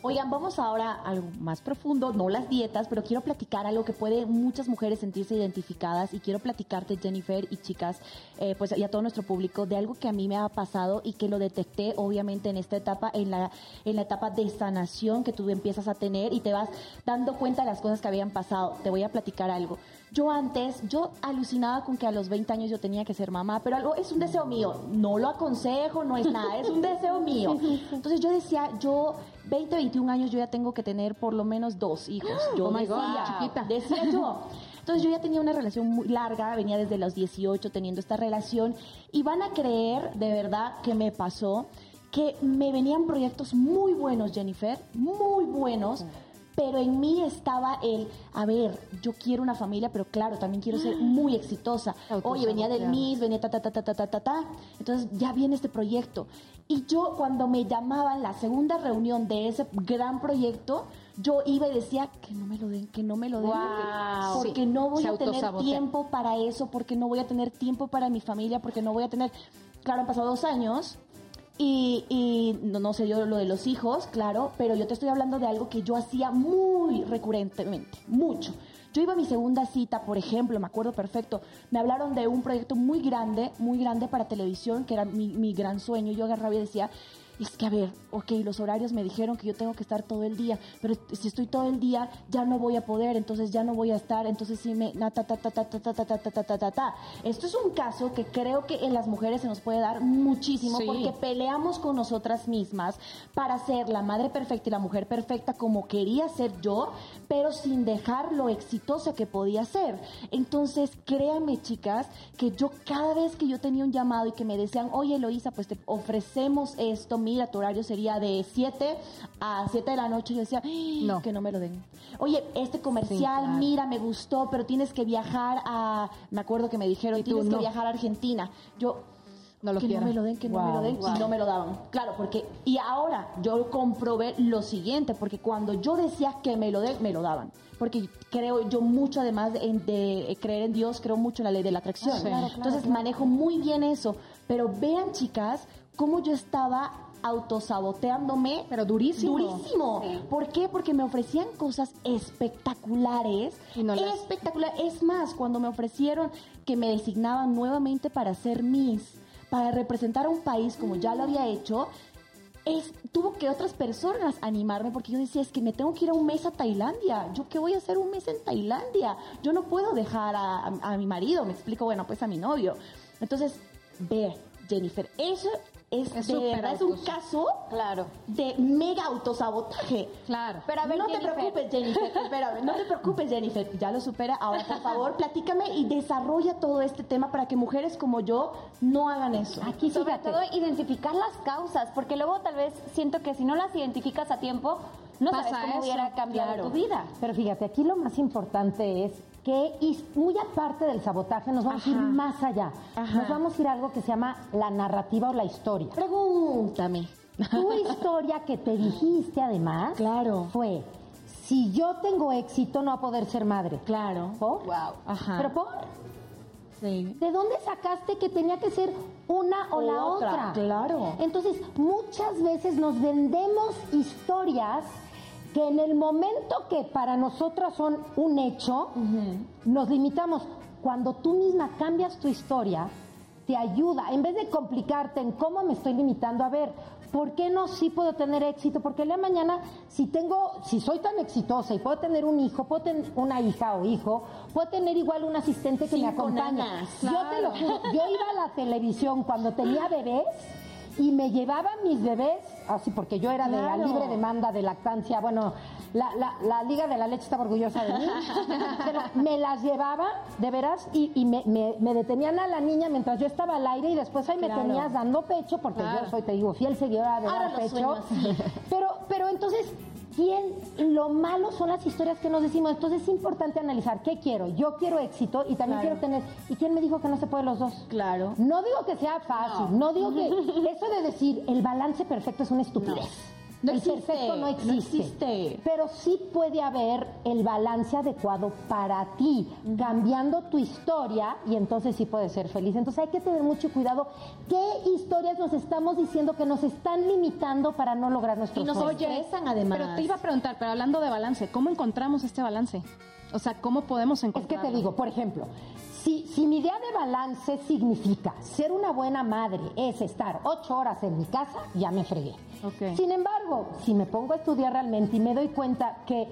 Oigan, vamos ahora a algo más profundo, no las dietas, pero quiero platicar algo que puede muchas mujeres sentirse identificadas y quiero platicarte, Jennifer y chicas, eh, pues y a todo nuestro público, de algo que a mí me ha pasado y que lo detecté obviamente en esta etapa, en la, en la etapa de sanación que tú empiezas a tener y te vas dando cuenta de las cosas que habían pasado. Te voy a platicar algo. Yo antes, yo alucinaba con que a los 20 años yo tenía que ser mamá, pero algo es un deseo mío. No lo aconsejo, no es nada, es un deseo mío. Entonces yo decía, yo 20, 21 años yo ya tengo que tener por lo menos dos hijos. Yo Oh my God, decía, chiquita. decía yo. Entonces yo ya tenía una relación muy larga, venía desde los 18 teniendo esta relación y van a creer de verdad que me pasó que me venían proyectos muy buenos, Jennifer, muy buenos. Pero en mí estaba el, a ver, yo quiero una familia, pero claro, también quiero ser [gasps] muy exitosa. Oye, venía del MIS, venía ta, ta, ta, ta, ta, ta, ta, ta. Entonces ya viene este proyecto. Y yo cuando me llamaban la segunda reunión de ese gran proyecto, yo iba y decía que no me lo den, que no me lo den, Guau. porque Sí, no voy se a tener tiempo para eso, porque no voy a tener tiempo para mi familia, porque no voy a tener, claro, han pasado dos años y, y no, no sé yo lo de los hijos, claro, pero yo te estoy hablando de algo que yo hacía muy recurrentemente, mucho. Yo iba a mi segunda cita, por ejemplo, me acuerdo perfecto, me hablaron de un proyecto muy grande, muy grande para televisión, que era mi, mi gran sueño. Yo agarraba y decía, es que a ver, ok, los horarios me dijeron que yo tengo que estar todo el día, pero si estoy todo el día ya no voy a poder, entonces ya no voy a estar, entonces sí me... na, ta, ta, ta, ta, ta, ta, ta, ta, ta, ta, ta, ta, ta. Esto es un caso que creo que en las mujeres se nos puede dar muchísimo Sí. porque peleamos con nosotras mismas para ser la madre perfecta y la mujer perfecta como quería ser yo, pero sin dejar lo exitosa que podía ser. Entonces, créanme, chicas, que yo cada vez que yo tenía un llamado y que me decían, oye, Eloisa, pues te ofrecemos esto, mira, tu horario sería de 7 a 7 de la noche, yo decía, "Ay, No. que no me lo den. Oye, este comercial, Sí, claro. mira, me gustó, pero tienes que viajar a, me acuerdo que me dijeron, tú, tienes que viajar a Argentina. Yo, No lo que no me lo den, que no me lo den, Wow. y no me lo daban. Claro, porque, y ahora yo comprobé lo siguiente, porque cuando yo decía que me lo den, me lo daban. Porque creo yo mucho, además de, creer en Dios, creo mucho en la ley de la atracción. Sí. Claro, Entonces manejo muy bien eso. Pero vean, chicas, cómo yo estaba autosaboteándome. Pero durísimo. Durísimo. ¿Por qué? Porque me ofrecían cosas espectaculares. Y no las- Espectacular. Es más, cuando me ofrecieron que me designaban nuevamente para ser Miss, para representar a un país como ya lo había hecho, es, tuvo que otras personas animarme porque yo decía, es que me tengo que ir a un mes a Tailandia. ¿Yo qué voy a hacer un mes en Tailandia? Yo no puedo dejar a, a- a mi marido, me explico, bueno, pues a mi novio. Entonces, ve, Jennifer, eso es, Es de verdad, es un caso Claro. de mega autosabotaje. Claro. Pero a ver, no Jennifer. te preocupes, Jennifer. Espérame, no te preocupes, Jennifer. Ya lo supera. Ahora, por favor, [laughs] platícame y desarrolla todo este tema para que mujeres como yo no hagan eso. Aquí Sobre fíjate. todo identificar las causas, porque luego tal vez siento que si no las identificas a tiempo, no Pasa sabes cómo eso, hubiera cambiado claro. tu vida. Pero fíjate, aquí lo más importante es que, y muy aparte del sabotaje, nos vamos a ir más allá. Ajá. Nos vamos a ir a algo que se llama la narrativa o la historia. Pregúntame. Tu [laughs] historia que te dijiste además Claro. fue, si yo tengo éxito no va a poder ser madre. Claro. ¿Por? Wow. Ajá. ¿Pero por? Sí. ¿De dónde sacaste que tenía que ser una o la Otra, otra? claro. Entonces, muchas veces nos vendemos historias que en el momento que para nosotras son un hecho, nos limitamos. Cuando tú misma cambias tu historia, te ayuda, en vez de complicarte en cómo me estoy limitando, a ver, ¿por qué no sí puedo tener éxito? Porque el día de mañana, si tengo, si soy tan exitosa y puedo tener un hijo, puedo tener una hija o hijo, puedo tener igual un asistente que me acompañe. nanas, Yo te lo juro, yo iba a la televisión cuando tenía bebés y me llevaba mis bebés, así porque yo era de la libre demanda de lactancia, bueno, la, la, la Liga de la Leche estaba orgullosa de mí, [laughs] pero me las llevaba, de veras, y, y me, me- me detenían a la niña mientras yo estaba al aire y después ahí me tenías dando pecho, porque yo soy, te digo, fiel seguidora de Ahora dar pecho. [laughs] Pero, pero entonces, ¿quién? Lo malo son las historias que nos decimos. Entonces es importante analizar qué quiero. Yo quiero éxito y también quiero tener. ¿Y quién me dijo que no se puede los dos? Claro. No digo que sea fácil, no, digo que [laughs] eso de decir el balance perfecto es una estupidez. No el existe, perfecto no no existe. Pero sí puede haber el balance adecuado para ti, cambiando tu historia y entonces sí puedes ser feliz. Entonces hay que tener mucho cuidado qué historias nos estamos diciendo que nos están limitando para no lograr Y nuestros nos sueños. estresan además. Pero te iba a preguntar, pero hablando de balance, ¿cómo encontramos este balance? O sea, ¿cómo podemos Es que te digo, por ejemplo, si, si mi idea de balance significa ser una buena madre, es estar ocho horas en mi casa, ya me fregué. Sin embargo, si me pongo a estudiar realmente y me doy cuenta que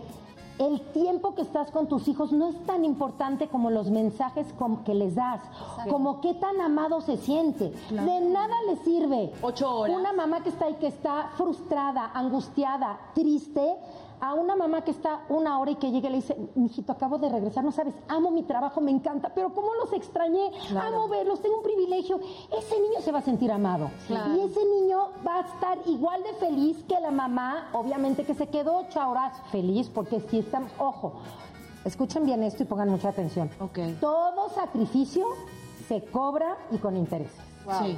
el tiempo que estás con tus hijos no es tan importante como los mensajes que les das, como qué tan amado se siente. De nada le sirve. Ocho horas. Una mamá que está ahí, que está frustrada, angustiada, triste, a una mamá que está una hora y que llega y le dice, mijito, acabo de regresar, no sabes, amo mi trabajo, me encanta, pero cómo los extrañé, amo verlos, tengo un privilegio. Ese niño se va a sentir amado. Y ese niño va a estar igual de feliz que la mamá, obviamente que se quedó ocho horas feliz, porque si estamos, ojo, escuchen bien esto y pongan mucha atención. Todo sacrificio se cobra y con Sí.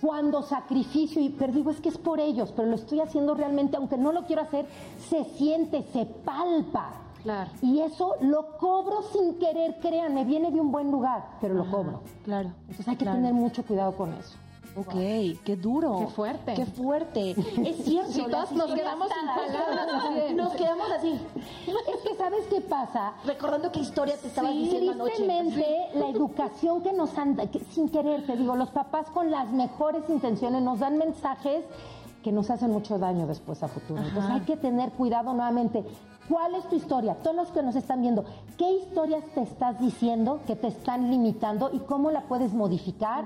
Cuando sacrificio, y pero digo, es que es por ellos, pero lo estoy haciendo realmente, aunque no lo quiero hacer, se siente, se palpa. Claro. Y eso lo cobro sin querer, créanme, viene de un buen lugar, pero lo cobro. Claro. Entonces hay que Claro. tener mucho cuidado con eso. Ok, qué duro. Qué fuerte. Qué fuerte. [laughs] Es cierto. Sí, las todas nos quedamos sin palabras, Nos quedamos así, Es que, ¿sabes qué pasa? recordando qué historia te estabas Sí, diciendo anoche. tristemente, la educación que nos han, que sin querer, te digo, los papás con las mejores intenciones nos dan mensajes que nos hacen mucho daño después a futuro. Entonces hay que tener cuidado nuevamente. ¿Cuál es tu historia? Todos los que nos están viendo, ¿qué historias te estás diciendo que te están limitando y cómo la puedes modificar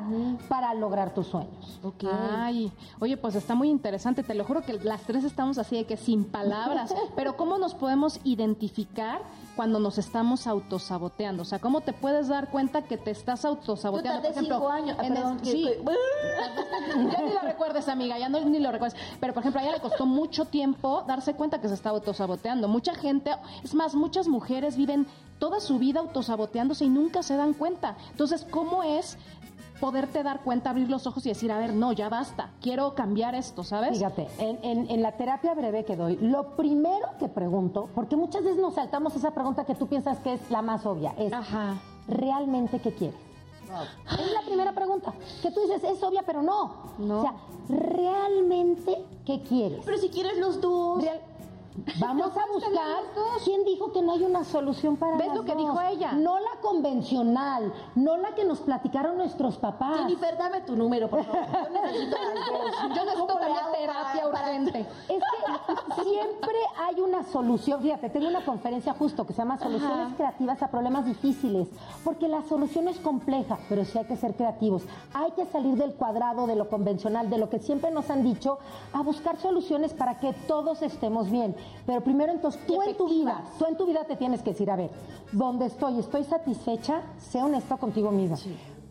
para lograr tus sueños? Ok. Ay, oye, pues está muy interesante. Te lo juro que las tres estamos así de que sin palabras. [laughs] Pero ¿cómo nos podemos identificar cuando nos estamos autosaboteando? O sea, ¿cómo te puedes dar cuenta que te estás Yo autosaboteando? cinco años. Ah, en el- perdón, que- sí. [laughs] ya ni lo recuerdes, amiga, ya no, ni lo recuerdes. Pero, por ejemplo, a ella le costó mucho tiempo darse cuenta que se estaba autosaboteando. Mucha gente, es más, muchas mujeres viven toda su vida autosaboteándose y nunca se dan cuenta. Entonces, ¿cómo es poderte dar cuenta, abrir los ojos y decir, a ver, no, ya basta, quiero cambiar esto, ¿sabes? Fíjate, en, en- en la terapia breve que doy, lo primero que pregunto, porque muchas veces nos saltamos esa pregunta que tú piensas que es la más obvia, es Ajá. ¿realmente qué quieres? Es la primera pregunta, que tú dices, es obvia, pero no. No. O sea, ¿realmente qué quieres? Pero si quieres los dos. Real- Vamos a buscar quién dijo que no hay una solución para ¿Ves las lo que dos? dijo ella? No la convencional, no la que nos platicaron nuestros papás. Jennifer, dame tu número, por favor. Yo necesito. [laughs] Yo necesito ¿Cómo le una hago terapia urgente. Es que siempre hay una solución. Fíjate, tengo una conferencia justo que se llama Soluciones Creativas a Problemas Difíciles, porque la solución es compleja, pero sí hay que ser creativos. Hay que salir del cuadrado, de lo convencional, de lo que siempre nos han dicho, a buscar soluciones para que todos estemos bien. Pero primero, entonces, tú en tu vida, tú en tu vida te tienes que decir, a ver, ¿dónde estoy? ¿Estoy satisfecha? Sé honesto contigo misma.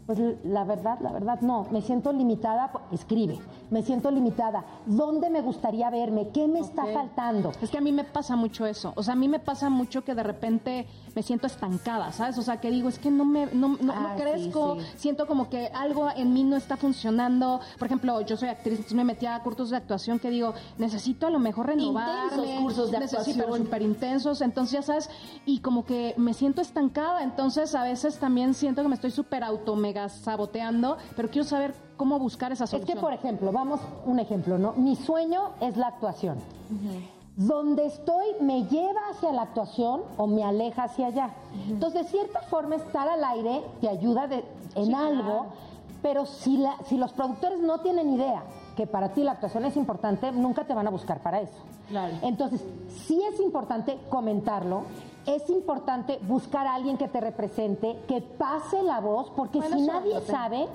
Pues la verdad, la verdad, no. Me siento limitada. Escribe. Me siento limitada. ¿Dónde me gustaría verme? ¿Qué me está faltando? Es que a mí me pasa mucho eso. O sea, a mí me pasa mucho que de repente me siento estancada, ¿sabes? O sea, que digo, es que no me no, no- Ah, crezco, sí. siento como que algo en mí no está funcionando. Por ejemplo, yo soy actriz, entonces me metí a cursos de actuación que digo, necesito a lo mejor renovarme. Intensos cursos de actuación. súper intensos, entonces ya sabes, y como que me siento estancada, entonces a veces también siento que me estoy súper auto saboteando, pero quiero saber cómo buscar esa Es solución. que, por ejemplo, vamos, un ejemplo, ¿no? Mi sueño es la actuación. Donde estoy me lleva hacia la actuación o me aleja hacia allá. Entonces, de cierta forma, estar al aire te ayuda de- en algo, pero si, la- si los productores no tienen idea que para ti la actuación es importante, nunca te van a buscar para eso. Claro. Entonces, sí es importante comentarlo, es importante buscar a alguien que te represente, que pase la voz, porque Bueno, si nadie sabe,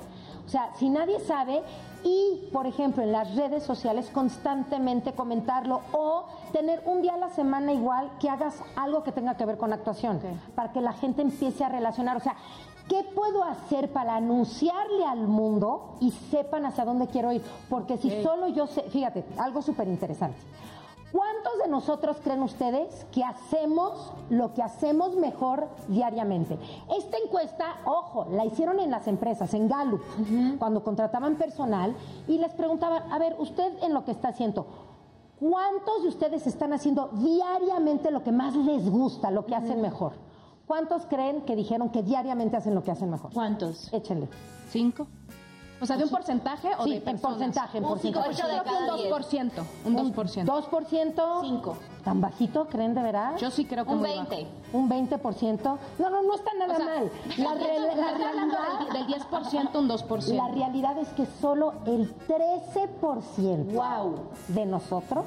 O sea, si nadie sabe y, por ejemplo, en las redes sociales constantemente comentarlo o tener un día a la semana igual que hagas algo que tenga que ver con actuación, para que la gente empiece a relacionar. O sea, ¿qué puedo hacer para anunciarle al mundo y sepan hacia dónde quiero ir? Porque si solo yo sé, fíjate, algo súper interesante. ¿Cuántos de nosotros creen ustedes que hacemos lo que hacemos mejor diariamente? Esta encuesta, ojo, la hicieron en las empresas, en Gallup, cuando contrataban personal y les preguntaban, a ver, usted en lo que está haciendo, ¿cuántos de ustedes están haciendo diariamente lo que más les gusta, lo que hacen mejor? ¿Cuántos creen que dijeron que diariamente hacen lo que hacen mejor? ¿Cuántos? Échenle. ¿Cinco? O sea, ¿de un porcentaje o Sí, de en personas? porcentaje, en Un porcentaje. cinco, Yo creo que un 2%. Un 2%. ¿2%? Cinco. ¿Tan bajito creen de verdad? Yo sí creo que Un muy bajo. 20. Un 20%. No, no, no está nada O sea, mal. La, re- la realidad, del, del 10%, un 2%. la realidad es que solo el 13% Wow. de nosotros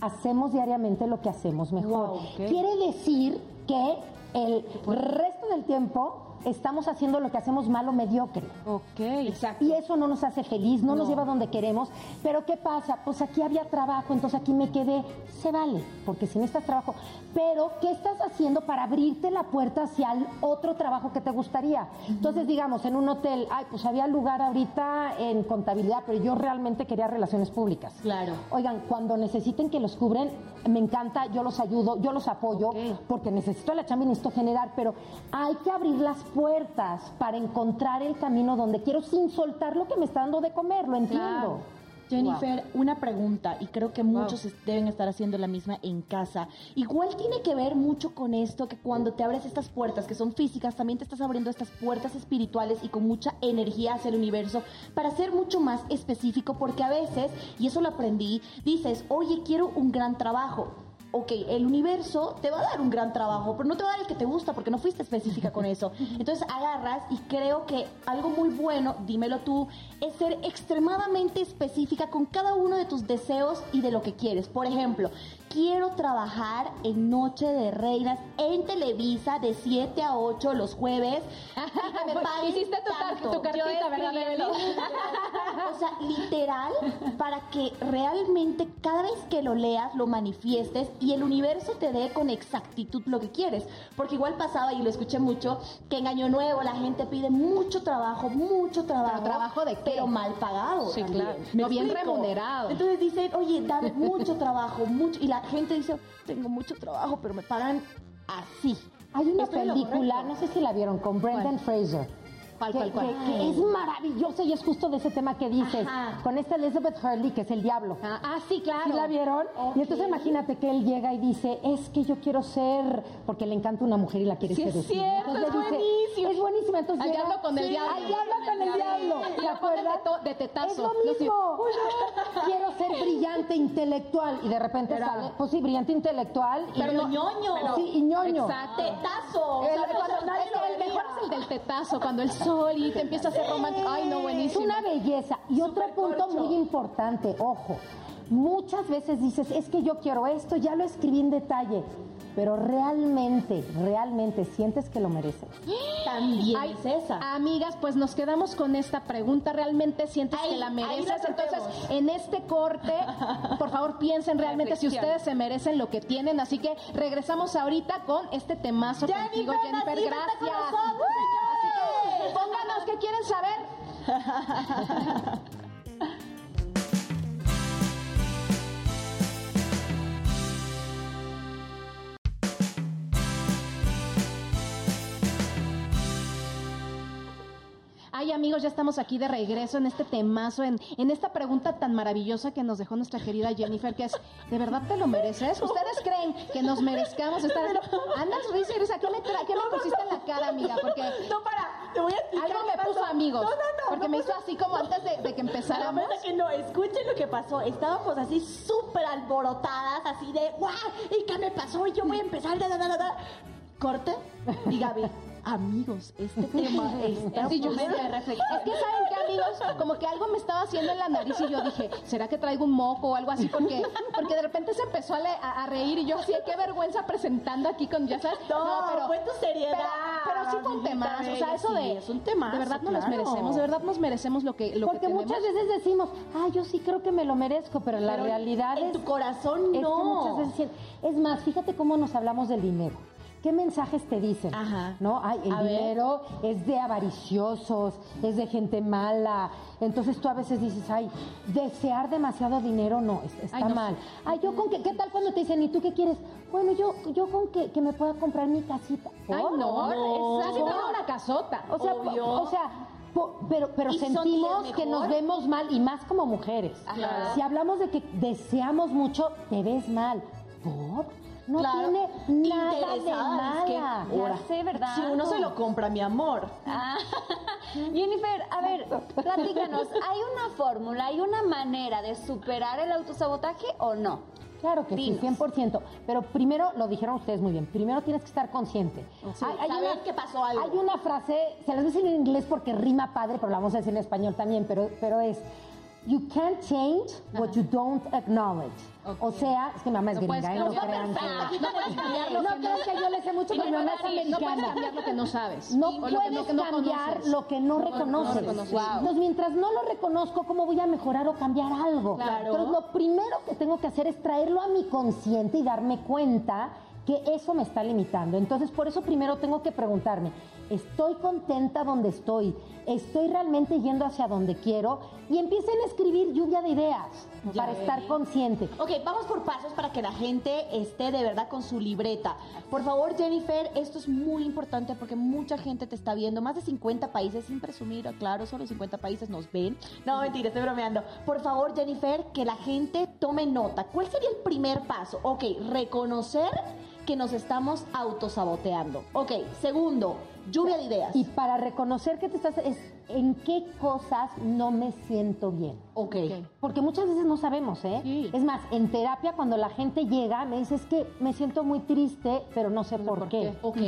hacemos diariamente lo que hacemos mejor. Wow, ok. Quiere decir que el resto del tiempo estamos haciendo lo que hacemos mal o mediocre. Ok. Exacto. Y eso no nos hace feliz, no, nos lleva donde queremos. Pero ¿qué pasa? Pues aquí había trabajo, entonces aquí me quedé. Se vale, porque si necesitas trabajo. Pero, ¿qué estás haciendo para abrirte la puerta hacia el otro trabajo que te gustaría? Entonces, digamos, en un hotel, ay, pues había lugar ahorita en contabilidad, pero yo realmente quería relaciones públicas. Claro. Oigan, cuando necesiten que los cubren, me encanta, yo los ayudo, yo los apoyo, porque necesito la chamba y necesito generar, pero hay que abrir las puertas para encontrar el camino donde quiero sin soltar lo que me está dando de comer, lo entiendo. Jennifer, una pregunta, y creo que muchos deben estar haciendo la misma en casa. Igual tiene que ver mucho con esto, que cuando te abres estas puertas, que son físicas, también te estás abriendo estas puertas espirituales y con mucha energía hacia el universo, para ser mucho más específico, porque a veces, y eso lo aprendí, dices, oye, quiero un gran trabajo. Ok, el universo te va a dar un gran trabajo, pero no te va a dar el que te gusta porque no fuiste específica con eso. [laughs] Entonces agarras y creo que algo muy bueno, dímelo tú, es ser extremadamente específica con cada uno de tus deseos y de lo que quieres. Por ejemplo, quiero trabajar en Noche de Reinas en Televisa de 7 a 8 los jueves. y que me paguen Hiciste tu, tar- tanto. tu cartita, ¿verdad? O sea, literal, para que realmente cada vez que lo leas, lo manifiestes y el universo te dé con exactitud lo que quieres. Porque igual pasaba, y lo escuché mucho, que en Año Nuevo la gente pide mucho trabajo, mucho trabajo. ¿Pero trabajo de qué? Pero mal pagado. Sí, también. claro. ¿Me No, bien remunerado. Entonces dicen, oye, dame mucho trabajo, mucho. Y la gente dice, tengo mucho trabajo, pero me pagan así. Hay una Estoy película, no sé si la vieron, con Brendan Fraser. ¿Cuál, que, que es maravillosa y es justo de ese tema que dices. Ajá. Con esta Elizabeth Hurley, que es el diablo. Ah, ah, sí, claro. ¿Sí la vieron? Y entonces imagínate que él llega y dice, es que yo quiero ser, porque le encanta una mujer y la quiere Sí, es cierto, Entonces es buenísimo. Es buenísima. Entonces Al diablo con el diablo. Al diablo con el diablo. Y ¿Te acuerdas? de tetazo. Es lo No, mismo. [laughs] quiero ser brillante intelectual. Y de repente Pero- sale, pues sí, brillante intelectual. y Pero no- ñoño. Sí, y ñoño. Exacto. Tetazo. o El, sea, cuando- veía. mejor es el del tetazo, cuando el sol y te empieza a hacer romántico. Ay, no, Es buenísimo. una belleza. Y otro punto muy importante, ojo, muchas veces dices, es que yo quiero esto, ya lo escribí en detalle, pero realmente, realmente sientes que lo mereces. También Ay, es esa. Amigas, pues nos quedamos con esta pregunta. ¿Realmente sientes Ahí, que la mereces? Entonces, en este corte, por favor, piensen realmente si ustedes se merecen lo que tienen. Así que regresamos ahorita con este temazo contigo, Jennifer, Jennifer. Gracias. nosotros, Así que pónganos qué quieren saber. [laughs] Ay, amigos, ya estamos aquí de regreso en este temazo, en, en esta pregunta tan maravillosa que nos dejó nuestra querida Jennifer, que es, ¿de verdad te lo mereces? ¿Ustedes creen que nos merezcamos estar... Andas risa y risa, ¿qué me, tra- qué me pusiste en la cara, amiga? Porque No, para, te voy a explicar. algo me puso amigos. No, no, no. Porque no me hizo así como antes de, de que empezáramos. verdad que no, escuchen lo que pasó. Estábamos así súper alborotadas, así de, ¡guau! ¿Y qué me pasó? Y yo voy a empezar, da, da, da, da. Corte y Gaby. Amigos, este [laughs] tema está Sí, yo Es que saben qué, amigos, como que algo me estaba haciendo en la nariz y yo dije, ¿será que traigo un moco o algo así? Porque, porque de repente se empezó a, le- a- a reír y yo así, qué vergüenza presentando aquí con, ya sabes. No, fue tu seriedad, Pero, pero sí fue un tema, o sea, eso sí, de, es un temazo, de verdad nos los claro. merecemos, de verdad nos merecemos lo que, lo Porque que muchas veces decimos, ah, yo sí creo que me lo merezco, pero, la Pero realidad en es, tu corazón es no. que muchas veces es más, fíjate cómo nos hablamos del dinero. ¿Qué mensajes te dicen? Ajá. ¿No? Ay, el A ver. dinero es de avariciosos, es de gente mala. Entonces tú a veces dices, ay, desear demasiado dinero no, es- está Ay, no, mal. Ay, yo con que, ¿qué tal cuando te dicen, ¿y tú qué quieres? Bueno, yo, yo con que, que me pueda comprar mi casita. Ay, no, No. es así como una casota. O sea, Obvio. o sea, pero, pero ¿Y son sentimos que nos vemos mal y más como mujeres. Ajá. Si hablamos de que deseamos mucho, te ves mal. ¿Por? No Claro. tiene nada de es que- mala. Ya sé, ¿verdad? Si uno se lo compra, mi amor. Ah, [laughs] Jennifer, a ver, platícanos, ¿hay una fórmula, hay una manera de superar el autosabotaje o no? Claro que Dinos. sí, 100%. Pero primero, lo dijeron ustedes muy bien, primero tienes que estar consciente. Sí, saber que pasó algo. Hay una frase, se las voy a decir en inglés porque rima padre, pero la vamos a decir en español también, pero, pero es, you can't change what you don't acknowledge. O sea, es que mi mamá es No puedes gringa, ¿eh? no crean que... No puedes cambiar lo No que creas que yo le sé mucho, pero mi mamá es no puedes americana. cambiar lo que no sabes. No O lo que puedes no- que no cambiar lo que no, No, no reconoces. reconoces. Wow. Entonces, mientras no lo reconozco, ¿cómo voy a mejorar o cambiar algo? Claro. Entonces, lo primero que tengo que hacer es traerlo a mi consciente y darme cuenta que eso me está limitando. Entonces, por eso primero tengo que preguntarme, ¿estoy contenta donde estoy? ¿Estoy realmente yendo hacia donde quiero? Y empiecen a escribir lluvia de ideas Ya para estar consciente. Ok, vamos por pasos para que la gente esté de verdad con su libreta. Por favor, Jennifer, esto es muy importante porque mucha gente te está viendo. Más de 50 países, sin presumir, claro, solo 50 países nos ven. No, mentira, estoy bromeando. Por favor, Jennifer, que la gente tome nota. ¿Cuál sería el primer paso? Ok, reconocer que nos estamos autosaboteando. Ok, segundo, lluvia de ideas. Y para reconocer que te estás, es en qué cosas no me siento bien. Ok. Porque muchas veces no sabemos, ¿eh? Sí. Es más, en terapia cuando la gente llega me dice es que me siento muy triste, pero no sé por, por qué. qué. Ok.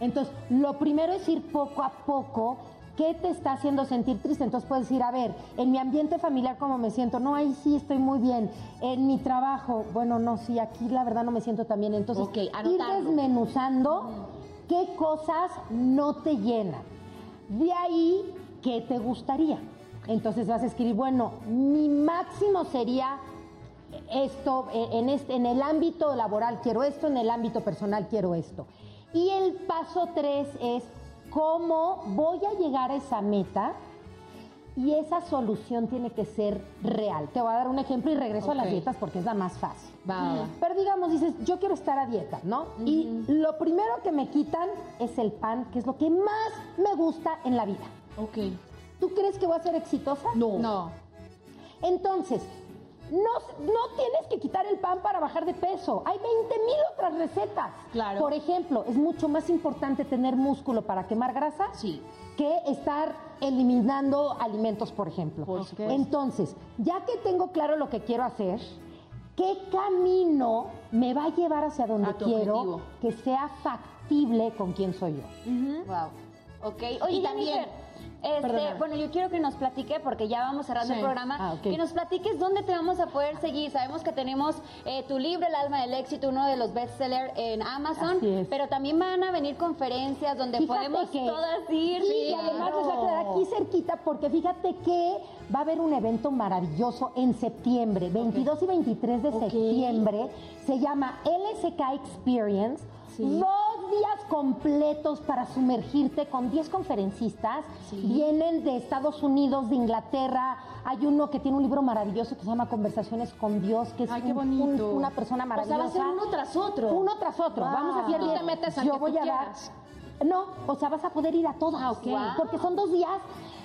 Entonces, lo primero es ir poco a poco. ¿Qué te está haciendo sentir triste? Entonces puedes decir, a ver, en mi ambiente familiar, ¿cómo me siento? No, ahí sí estoy muy bien. En mi trabajo, bueno, no, sí, aquí la verdad no me siento tan bien. Entonces, Ok, ir desmenuzando qué cosas no te llenan. De ahí, ¿qué te gustaría? Entonces vas a escribir, bueno, mi máximo sería esto, eh, en, este, en el ámbito laboral quiero esto, en el ámbito personal quiero esto. Y el paso tres es cómo voy a llegar a esa meta y esa solución tiene que ser real. Te voy a dar un ejemplo y regreso a las dietas porque es la más fácil. Va. Pero digamos, dices, yo quiero estar a dieta, ¿no? Y lo primero que me quitan es el pan, que es lo que más me gusta en la vida. Ok. ¿Tú crees que voy a ser exitosa? No. No. Entonces, no, no tienes que quitar el pan para bajar de peso. Hay 20 mil otras recetas. Claro. Por ejemplo, es mucho más importante tener músculo para quemar grasa Sí. que estar eliminando alimentos, por ejemplo. Por. Entonces, ya que tengo claro lo que quiero hacer, ¿qué camino me va a llevar hacia donde A quiero objetivo. que sea factible con quien soy yo? Wow. Ok. Oye, Y también- Jennifer, este, bueno, yo quiero que nos platique, porque ya vamos cerrando Sí. el programa, Ah, que nos platiques dónde te vamos a poder seguir. Sabemos que tenemos eh, tu libro, El alma del éxito, uno de los bestsellers en Amazon, pero también van a venir conferencias donde Fíjate podemos que- todas ir. Sí, y además les va a quedar aquí cerquita porque fíjate que va a haber un evento maravilloso en septiembre, 22 y 23 de septiembre. Se llama LSK Experience. Dos días completos para sumergirte con 10 conferencistas. Vienen de Estados Unidos, de Inglaterra. Hay uno que tiene un libro maravilloso que se llama Conversaciones con Dios, que es Ay, un- un- una persona O sea, maravillosa. va a ser uno tras otro. Uno tras otro. Vamos a hacer Tú te metes Yo voy a dar. No, o sea, vas a poder ir a todas. Ah, ok. Porque son dos días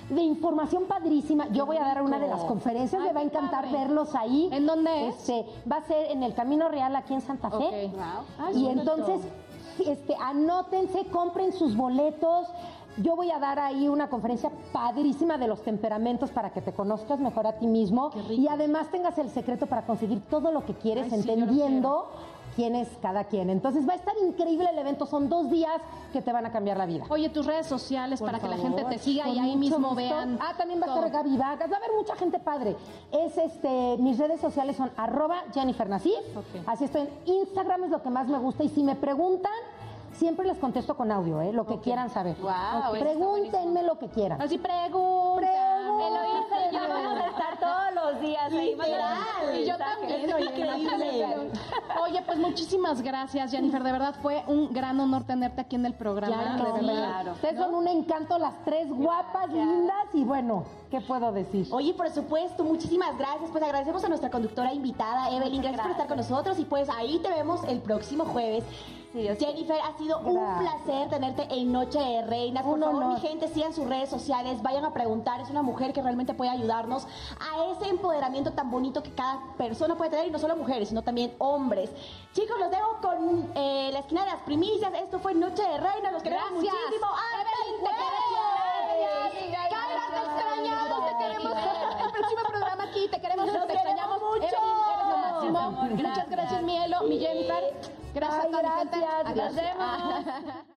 de información padrísima. Yo voy a dar una de las conferencias, Ay, me va a encantar padre. verlos ahí. ¿En dónde es? Este, va a ser en el Camino Real aquí en Santa Fe. Ok. Wow. Ay, Y entonces, este, anótense, compren sus boletos. Yo voy a dar ahí una conferencia padrísima de los temperamentos para que te conozcas mejor a ti mismo y además tengas el secreto para conseguir todo lo que quieres, Ay, sí, entendiendo quién es cada quien. Entonces va a estar increíble el evento, son dos días que te van a cambiar la vida. Oye, tus redes sociales para que la gente te siga y ahí mismo gusto. vean. Ah, también va a estar Gaby Vargas, va a haber mucha gente padre. Es este, mis redes sociales son arroba Jennifer Nasif. Ok. Así estoy en Instagram, es lo que más me gusta. Y si me preguntan, siempre les contesto con audio, ¿eh? lo que quieran saber. Está Pregúntenme lo que quieran. Así pregunta. Eloísa y yo vamos a estar todos los días mandando Y yo también, Increíble. Oye, pues muchísimas gracias, Jennifer. De verdad fue un gran honor tenerte aquí en el programa. Ya, de no, verdad. claro. Ustedes son un encanto, las tres guapas, lindas y bueno, ¿qué puedo decir? Oye, por supuesto, muchísimas gracias. Pues agradecemos a nuestra conductora invitada, Evelyn. Gracias, por estar con nosotros. Y pues ahí te vemos el próximo jueves. Sí, Jennifer, ha sido un placer tenerte en Noche de Reinas. Por Un favor, honor. mi gente, sigan sus redes sociales, vayan a preguntar. Es una mujer que realmente puede ayudarnos a ese empoderamiento tan bonito que cada persona puede tener, y no solo mujeres, sino también hombres. Chicos, los dejo con eh, la esquina de las primicias. Esto fue Noche de Reinas. Los queremos Gracias. muchísimo. ¡Hasta extrañamos, te queremos. [laughs] El próximo programa aquí, te queremos, Los te extrañamos. mucho. Evelyn, eres lo máximo. Amor, Muchas gracias. gracias, Mielo, mi Jennifer. Gracias Ay, gracias. Adiós. Nos. [laughs]